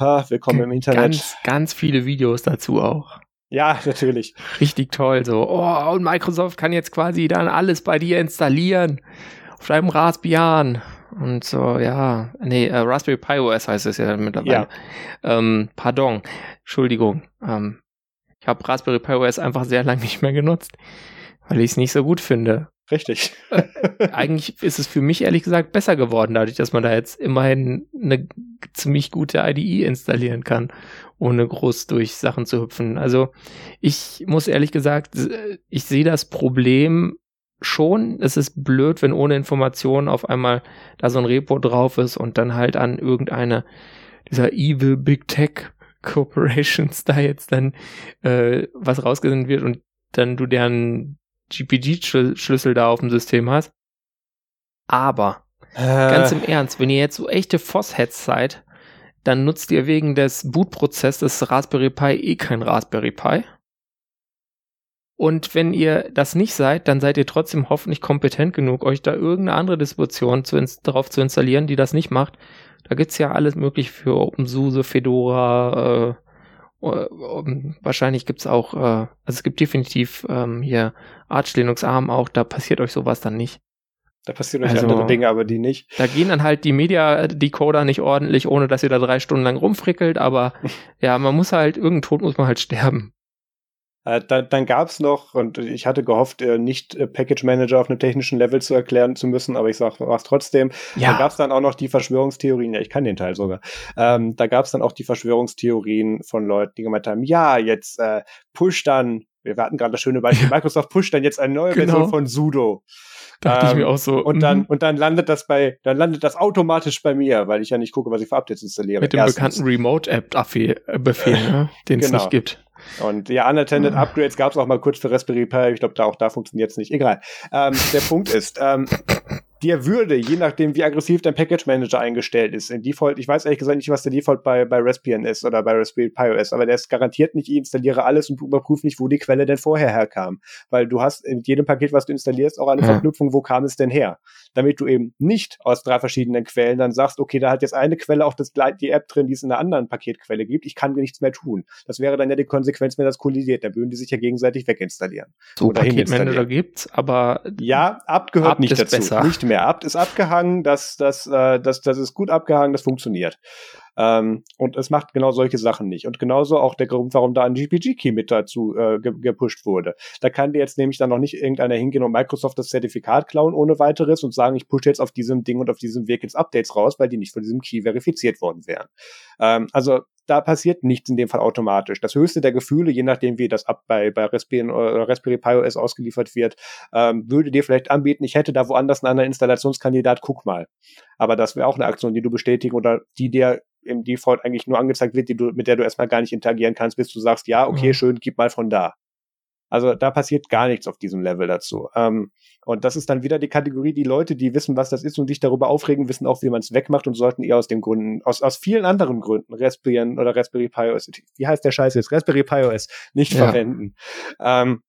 Ha, willkommen im Internet. Ganz, ganz viele Videos dazu auch. Ja, natürlich. Richtig toll. So, oh, und Microsoft kann jetzt quasi dann alles bei dir installieren. Auf deinem Raspbian. Und so, ja. Nee, äh, Raspberry Pi OS heißt es ja mittlerweile. Ja. Ähm, pardon. Entschuldigung. Ähm, ich habe Raspberry Pi OS einfach sehr lange nicht mehr genutzt, weil ich es nicht so gut finde. Richtig. Äh, eigentlich ist es für mich ehrlich gesagt besser geworden, dadurch, dass man da jetzt immerhin eine ziemlich gute IDE installieren kann, ohne groß durch Sachen zu hüpfen. Also ich muss ehrlich gesagt, ich sehe das Problem schon. Es ist blöd, wenn ohne Information auf einmal da so ein Repo drauf ist und dann halt an irgendeine dieser Evil Big Tech Corporations da jetzt dann äh, was rausgesendet wird und dann du deren GPG-Schlüssel da auf dem System hast. Aber äh. ganz im Ernst, wenn ihr jetzt so echte Foss-Heads seid, dann nutzt ihr wegen des Bootprozesses Raspberry Pi eh kein Raspberry Pi. Und wenn ihr das nicht seid, dann seid ihr trotzdem hoffentlich kompetent genug, euch da irgendeine andere Distribution zu drauf zu installieren, die das nicht macht. Da gibt's ja alles möglich für OpenSUSE, Fedora, äh, um, wahrscheinlich gibt's auch, äh, also es gibt definitiv ähm, hier Arch Linux ARM auch, da passiert euch sowas dann nicht. Da passieren euch also, andere Dinge, aber die nicht. Da gehen dann halt die Media-Decoder nicht ordentlich, ohne dass ihr da drei Stunden lang rumfrickelt, aber ja, man muss halt, irgendein Tod muss man halt sterben. Äh, dann dann gab es noch, und ich hatte gehofft, äh, nicht äh, Package Manager auf einem technischen Level zu erklären zu müssen, aber ich sage es trotzdem. Ja. Da gab es dann auch noch die Verschwörungstheorien, ja, ich kann den Teil sogar. Ähm, da gab es dann auch die Verschwörungstheorien von Leuten, die gemeint haben, ja, jetzt äh, push dann, wir hatten gerade das schöne Beispiel, Microsoft pusht dann jetzt eine neue genau. Version von Sudo. Dachte ähm, ich mir ähm, auch so. Und dann, mhm. und dann landet das bei, dann landet das automatisch bei mir, weil ich ja nicht gucke, was ich für Updates installiere. Mit dem Erstens. bekannten Remote-App-Befehl, ne? den es genau. nicht gibt. Und ja, unattended ah. Upgrades gab es auch mal kurz für Raspberry Pi. Ich glaube, da auch da funktioniert es nicht. Egal. Ähm, der Punkt ist, ähm, dir würde, je nachdem, wie aggressiv dein Package Manager eingestellt ist, in Default, ich weiß ehrlich gesagt nicht, was der Default bei, bei Raspbian ist oder bei Raspberry Pi OS, aber der ist garantiert nicht, ich installiere alles und überprüfe nicht, wo die Quelle denn vorher herkam. Weil du hast in jedem Paket, was du installierst, auch eine ja. Verknüpfung, wo kam es denn her? Damit du eben nicht aus drei verschiedenen Quellen dann sagst, okay, da hat jetzt eine Quelle auch das, die App drin, die es in einer anderen Paketquelle gibt, ich kann nichts mehr tun. Das wäre dann ja die Konsequenz, wenn das kollidiert, dann würden die sich ja gegenseitig weginstallieren. So Paketmanager gibt's, aber ja, abgehört nicht dazu. Besser. Nicht mehr. Abt ist abgehangen, das, das, äh, das, das ist gut abgehangen, das funktioniert. Ähm, und es macht genau solche Sachen nicht. Und genauso auch der Grund, warum da ein GPG-Key mit dazu äh, gepusht wurde. Da kann dir jetzt nämlich dann noch nicht irgendeiner hingehen und Microsoft das Zertifikat klauen ohne weiteres und sagen, ich pushe jetzt auf diesem Ding und auf diesem Weg jetzt Updates raus, weil die nicht von diesem Key verifiziert worden wären. Ähm, also da passiert nichts in dem Fall automatisch. Das höchste der Gefühle, je nachdem wie das ab bei, bei Raspberry, oder Raspberry Pi OS ausgeliefert wird, ähm, würde dir vielleicht anbieten, ich hätte da woanders einen anderen Installationskandidat, guck mal. Aber das wäre auch eine Aktion, die du bestätigen oder die dir im Default eigentlich nur angezeigt wird, die du, mit der du erstmal gar nicht interagieren kannst, bis du sagst, ja, okay, mhm. schön, gib mal von da. Also da passiert gar nichts auf diesem Level dazu. Ähm, und das ist dann wieder die Kategorie, die Leute, die wissen, was das ist und sich darüber aufregen, wissen auch, wie man es wegmacht und sollten eher aus den Gründen, aus, aus vielen anderen Gründen, Raspberry oder Raspberry Pi OS, wie heißt der Scheiß jetzt? Raspberry Pi OS nicht ja. verwenden. Ähm,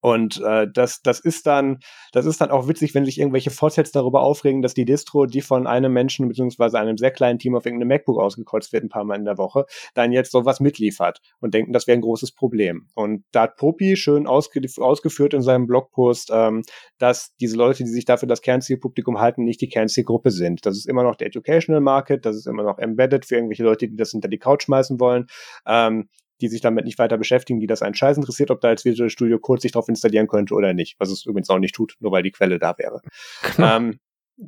und äh, das, das ist dann, das ist dann auch witzig, wenn sich irgendwelche Fortsets darüber aufregen, dass die Distro, die von einem Menschen beziehungsweise einem sehr kleinen Team auf irgendeinem MacBook ausgekreuzt wird, ein paar Mal in der Woche, dann jetzt sowas mitliefert und denken, das wäre ein großes Problem. Und da hat Popi schön ausge ausgeführt in seinem Blogpost, ähm, dass diese Leute, die sich dafür das Kernzielpublikum halten, nicht die Kernzielgruppe sind. Das ist immer noch der Educational Market, das ist immer noch embedded für irgendwelche Leute, die das hinter die Couch schmeißen wollen. Ähm, die sich damit nicht weiter beschäftigen, die das einen Scheiß interessiert, ob da jetzt Visual Studio Code sich drauf installieren könnte oder nicht, was es übrigens auch nicht tut, nur weil die Quelle da wäre. Ähm,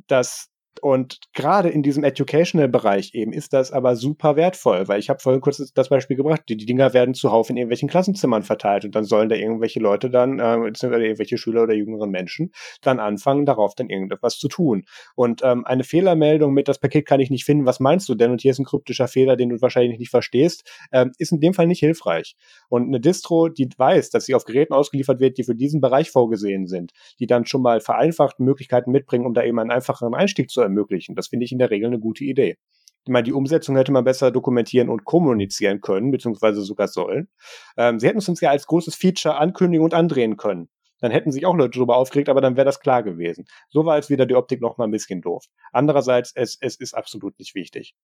das und gerade in diesem Educational-Bereich eben ist das aber super wertvoll, weil ich habe vorhin kurz das Beispiel gebracht, die, die Dinger werden zuhauf in irgendwelchen Klassenzimmern verteilt und dann sollen da irgendwelche Leute dann, äh, beziehungsweise irgendwelche Schüler oder jüngeren Menschen, dann anfangen, darauf dann irgendetwas zu tun. Und ähm, eine Fehlermeldung mit, das Paket kann ich nicht finden, was meinst du denn? Und hier ist ein kryptischer Fehler, den du wahrscheinlich nicht verstehst, ähm, ist in dem Fall nicht hilfreich. Und eine Distro, die weiß, dass sie auf Geräten ausgeliefert wird, die für diesen Bereich vorgesehen sind, die dann schon mal vereinfachte Möglichkeiten mitbringen, um da eben einen einfacheren Einstieg zu ermöglichen. Das finde ich in der Regel eine gute Idee. Ich meine, die Umsetzung hätte man besser dokumentieren und kommunizieren können, beziehungsweise sogar sollen. Ähm, sie hätten es uns ja als großes Feature ankündigen und andrehen können. Dann hätten sich auch Leute darüber aufgeregt, aber dann wäre das klar gewesen. So war jetzt wieder die Optik noch mal ein bisschen doof. Andererseits, es, es ist absolut nicht wichtig.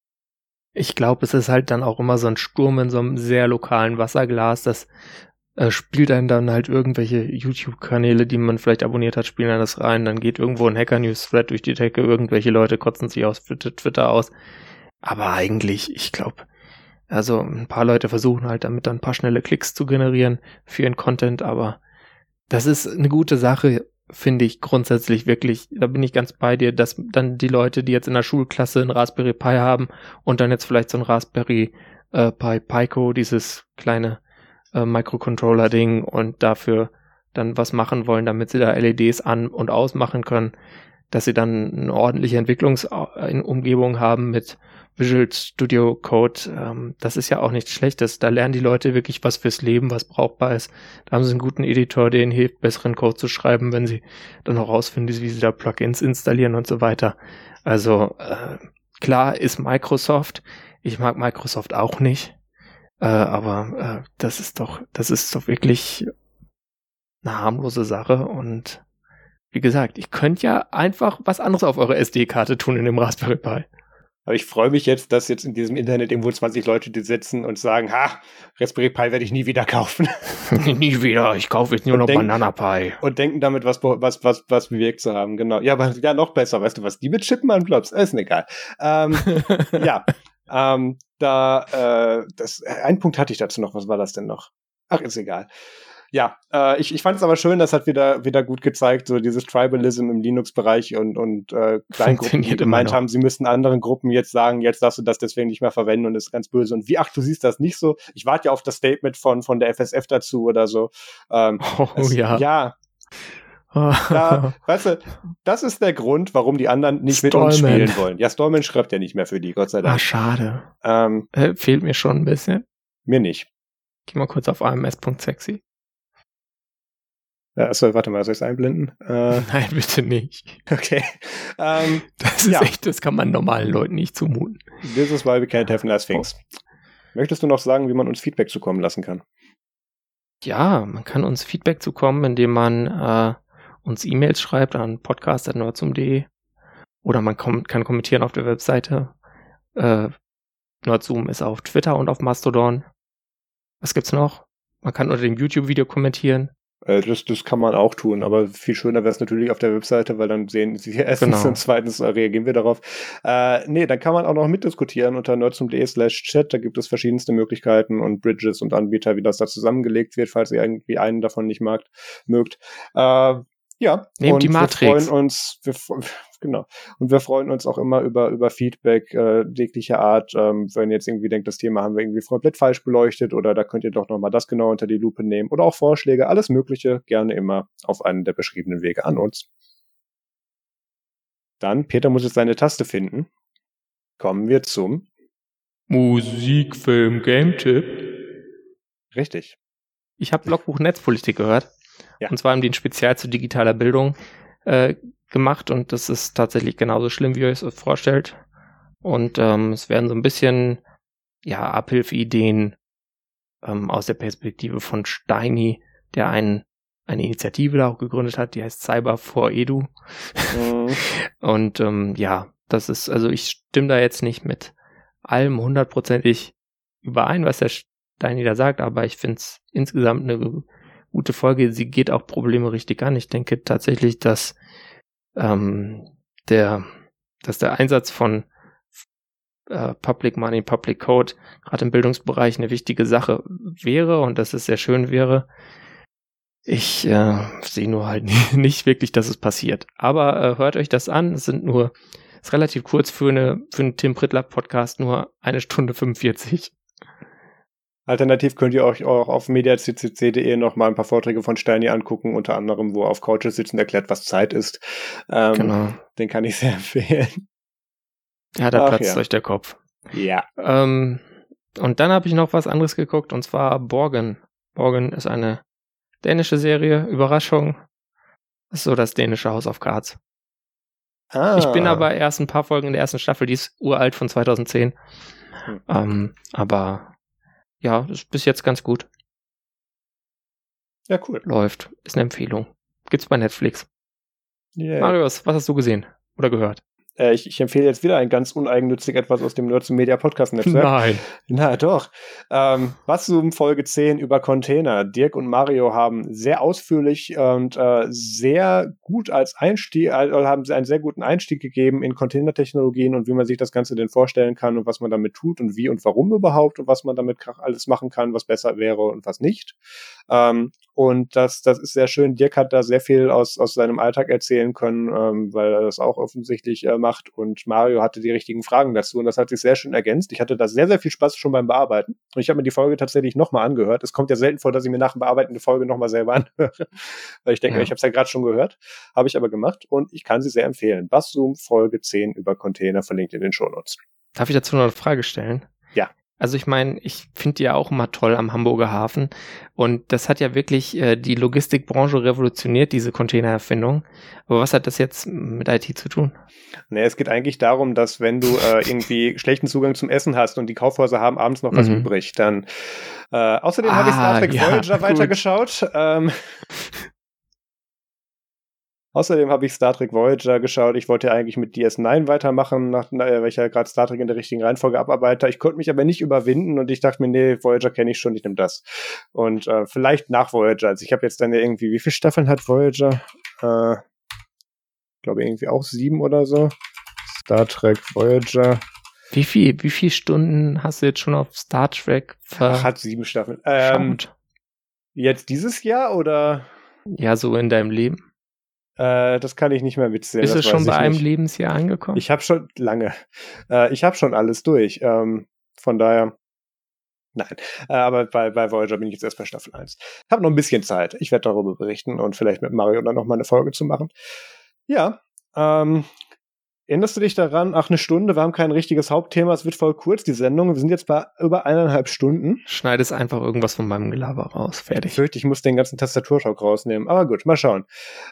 Ich glaube, es ist halt dann auch immer so ein Sturm in so einem sehr lokalen Wasserglas, das äh, spielt einem dann halt irgendwelche YouTube-Kanäle, die man vielleicht abonniert hat, spielen dann das rein, dann geht irgendwo ein Hacker-News-Thread durch die Decke, irgendwelche Leute kotzen sich aus Twitter aus. Aber eigentlich, ich glaube, also ein paar Leute versuchen halt damit dann ein paar schnelle Klicks zu generieren für ihren Content, aber das ist eine gute Sache, finde ich grundsätzlich wirklich, da bin ich ganz bei dir, dass dann die Leute, die jetzt in der Schulklasse ein Raspberry Pi haben und dann jetzt vielleicht so ein Raspberry äh, Pi Pico, dieses kleine äh, Microcontroller-Ding und dafür dann was machen wollen, damit sie da LEDs an- und ausmachen können, dass sie dann eine ordentliche Entwicklungsumgebung haben mit Visual Studio Code. Ähm, das ist ja auch nichts Schlechtes. Da lernen die Leute wirklich was fürs Leben, was brauchbar ist. Da haben sie einen guten Editor, der ihnen hilft, besseren Code zu schreiben, wenn sie dann auch rausfinden, wie sie da Plugins installieren und so weiter. Also äh, klar ist Microsoft. Ich mag Microsoft auch nicht. Äh, aber äh, das ist doch, das ist doch wirklich eine harmlose Sache und wie gesagt, ich könnte ja einfach was anderes auf eure SD-Karte tun in dem Raspberry Pi. Aber ich freue mich jetzt, dass jetzt in diesem Internet irgendwo 20 Leute die sitzen und sagen, ha, Raspberry Pi werde ich nie wieder kaufen. nie wieder, ich kaufe jetzt nur und noch denk, Banana Pi. Und denken damit was, was, was, was bewirkt zu haben, genau. Ja, aber ja, noch besser, weißt du, was die mit Chippen anklopst? Ist mir egal. Ähm, ja, ähm, da, äh, das, ein Punkt hatte ich dazu noch. Was war das denn noch? Ach, ist egal. Ja, äh, ich, ich fand es aber schön, das hat wieder, wieder gut gezeigt, so dieses Tribalism im Linux-Bereich und, und äh, Kleingruppen, die gemeint haben, sie müssten anderen Gruppen jetzt sagen, jetzt darfst du das deswegen nicht mehr verwenden und ist ganz böse. Und wie, ach, du siehst das nicht so? Ich warte ja auf das Statement von, von der FSF dazu oder so. Ähm, oh es, ja. Ja, da, weißt du, das ist der Grund, warum die anderen nicht Stallman. mit uns spielen wollen. Ja, Stallman schreibt ja nicht mehr für die, Gott sei Dank. Ah, schade. Ähm, äh, fehlt mir schon ein bisschen. Mir nicht. Geh mal kurz auf ams.sexy. Achso, warte mal, soll ich es einblenden? Äh, Nein, bitte nicht. Okay. Ähm, das ist ja. echt, das kann man normalen Leuten nicht zumuten. This is why we can't have nice things. Oh. Möchtest du noch sagen, wie man uns Feedback zukommen lassen kann? Ja, man kann uns Feedback zukommen, indem man äh, uns E-Mails schreibt an podcast.nerdsum.de oder man kom kann kommentieren auf der Webseite. Äh, Nerdzoom ist auf Twitter und auf Mastodon. Was gibt's noch? Man kann unter dem YouTube-Video kommentieren. Äh, das, das kann man auch tun, aber viel schöner wäre es natürlich auf der Webseite, weil dann sehen sie erstens genau. und zweitens reagieren wir darauf. Äh, nee, dann kann man auch noch mitdiskutieren unter nerdsum.de slash chat. Da gibt es verschiedenste Möglichkeiten und Bridges und Anbieter, wie das da zusammengelegt wird, falls ihr irgendwie einen davon nicht magt, mögt. Äh, ja, Nehmt und die Matrix. wir freuen uns, wir, genau. Und wir freuen uns auch immer über, über Feedback äh, jeglicher Art. Ähm, wenn ihr jetzt irgendwie denkt, das Thema haben wir irgendwie komplett falsch beleuchtet oder da könnt ihr doch nochmal das genau unter die Lupe nehmen oder auch Vorschläge, alles Mögliche, gerne immer auf einen der beschriebenen Wege an uns. Dann, Peter muss jetzt seine Taste finden. Kommen wir zum Musikfilm Game Tipp. Richtig. Ich habe Logbuch Netzpolitik gehört. Ja. Und zwar haben die ein Spezial zu digitaler Bildung äh, gemacht und das ist tatsächlich genauso schlimm, wie ihr es euch vorstellt. Und ähm, es werden so ein bisschen ja Abhilfeideen ähm, aus der Perspektive von Steini, der einen eine Initiative da auch gegründet hat, die heißt Cyber for Edu. Mhm. und ähm, ja, das ist, also ich stimme da jetzt nicht mit allem hundertprozentig überein, was der Steini da sagt, aber ich finde es insgesamt eine gute Folge. Sie geht auch Probleme richtig an. Ich denke tatsächlich, dass ähm, der, dass der Einsatz von äh, Public Money, Public Code gerade im Bildungsbereich eine wichtige Sache wäre und dass es sehr schön wäre. Ich äh, sehe nur halt nicht wirklich, dass es passiert. Aber äh, hört euch das an. Es sind nur, ist relativ kurz für eine für einen Tim Prittler Podcast, nur eine Stunde 45. Alternativ könnt ihr euch auch auf mediaccc.de noch mal ein paar Vorträge von Steini angucken, unter anderem, wo er auf Couches sitzt und erklärt, was Zeit ist. Ähm, genau. Den kann ich sehr empfehlen. Ja, da Ach, platzt ja. euch der Kopf. Ja. Ähm, und dann habe ich noch was anderes geguckt, und zwar Borgen. Borgen ist eine dänische Serie, Überraschung. Das ist so das dänische House of Cards. Ah. Ich bin aber erst ein paar Folgen in der ersten Staffel, die ist uralt von 2010. Hm. Ähm, aber ja, ist bis jetzt ganz gut. Ja, cool. Läuft. Ist eine Empfehlung. Gibt's bei Netflix. Yeah. Marius, was hast du gesehen oder gehört? Äh, ich, ich, empfehle jetzt wieder ein ganz uneigennützig etwas aus dem Nerds Media Podcast Netzwerk. Nein. Na doch. Ähm, Zoom Folge 10 über Container. Dirk und Mario haben sehr ausführlich und äh, sehr gut als Einstieg, äh, haben sie einen sehr guten Einstieg gegeben in Containertechnologien und wie man sich das Ganze denn vorstellen kann und was man damit tut und wie und warum überhaupt und was man damit alles machen kann, was besser wäre und was nicht. Ähm, und das, das ist sehr schön. Dirk hat da sehr viel aus, aus seinem Alltag erzählen können, ähm, weil er das auch offensichtlich äh, macht. Und Mario hatte die richtigen Fragen dazu. Und das hat sich sehr schön ergänzt. Ich hatte da sehr, sehr viel Spaß schon beim Bearbeiten. Und ich habe mir die Folge tatsächlich nochmal angehört. Es kommt ja selten vor, dass ich mir nach dem Bearbeiten eine Folge nochmal selber anhöre. weil ich denke, ja. ich habe es ja gerade schon gehört. Habe ich aber gemacht. Und ich kann sie sehr empfehlen. Basszoom Folge 10 über Container verlinkt in den Shownotes. Darf ich dazu noch eine Frage stellen? Also ich meine, ich finde die ja auch immer toll am Hamburger Hafen. Und das hat ja wirklich äh, die Logistikbranche revolutioniert, diese Containererfindung. Aber was hat das jetzt mit IT zu tun? Nee, es geht eigentlich darum, dass wenn du äh, irgendwie schlechten Zugang zum Essen hast und die Kaufhäuser haben abends noch was mhm. übrig, dann äh, außerdem ah, habe ich Star Trek ja, Voyager weitergeschaut. Ähm, Außerdem habe ich Star Trek Voyager geschaut. Ich wollte ja eigentlich mit DS9 weitermachen, nach, äh, weil ich ja gerade Star Trek in der richtigen Reihenfolge abarbeite. Ich konnte mich aber nicht überwinden und ich dachte mir, nee, Voyager kenne ich schon, ich nehme das. Und äh, vielleicht nach Voyager. Also ich habe jetzt dann ja irgendwie, wie viele Staffeln hat Voyager? Äh, glaube irgendwie auch sieben oder so. Star Trek Voyager. Wie viel, wie viele Stunden hast du jetzt schon auf Star Trek ver Ach, hat sieben Staffeln. Ähm, jetzt dieses Jahr oder? Ja, so in deinem Leben. Äh, das kann ich nicht mehr mitzählen. Ist es schon bei einem nicht. Lebensjahr angekommen? Ich habe schon lange. Äh, ich habe schon alles durch. Ähm, von daher. Nein, äh, aber bei, bei Voyager bin ich jetzt erst bei Staffel 1. Ich habe noch ein bisschen Zeit. Ich werde darüber berichten und vielleicht mit Mario dann noch mal eine Folge zu machen. Ja, ähm, erinnerst du dich daran? Ach, eine Stunde, wir haben kein richtiges Hauptthema, es wird voll kurz, die Sendung. Wir sind jetzt bei über eineinhalb Stunden. Schneide es einfach irgendwas von meinem Gelaber raus. Fertig. Ich fürchte, ich muss den ganzen Tastaturtalk rausnehmen. Aber gut, mal schauen.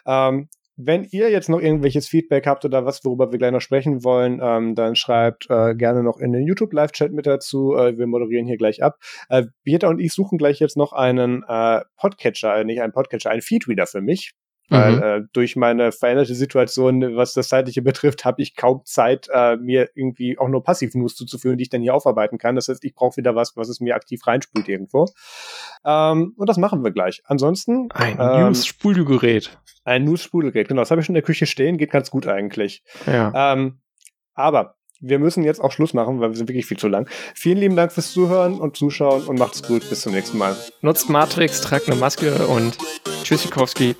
Ähm, wenn ihr jetzt noch irgendwelches Feedback habt oder was, worüber wir gleich noch sprechen wollen, ähm, dann schreibt äh, gerne noch in den YouTube-Live-Chat mit dazu. Äh, wir moderieren hier gleich ab. Äh, Birta und ich suchen gleich jetzt noch einen äh, Podcatcher, äh, nicht einen Podcatcher, einen Feedreader für mich. Weil mhm. äh, durch meine veränderte Situation, was das Zeitliche betrifft, habe ich kaum Zeit, äh, mir irgendwie auch nur Passiv-News zuzuführen, die ich dann hier aufarbeiten kann. Das heißt, ich brauche wieder was, was es mir aktiv reinspült irgendwo. Ähm, und das machen wir gleich. Ansonsten. Ein ähm, News-Spulgerät. Ein News-Spulgerät, genau. Das habe ich schon in der Küche stehen, geht ganz gut eigentlich. Ja. Ähm, aber wir müssen jetzt auch Schluss machen, weil wir sind wirklich viel zu lang. Vielen lieben Dank fürs Zuhören und Zuschauen und macht's gut. Bis zum nächsten Mal. Nutzt Matrix, tragt eine Maske und Tschüssikowski.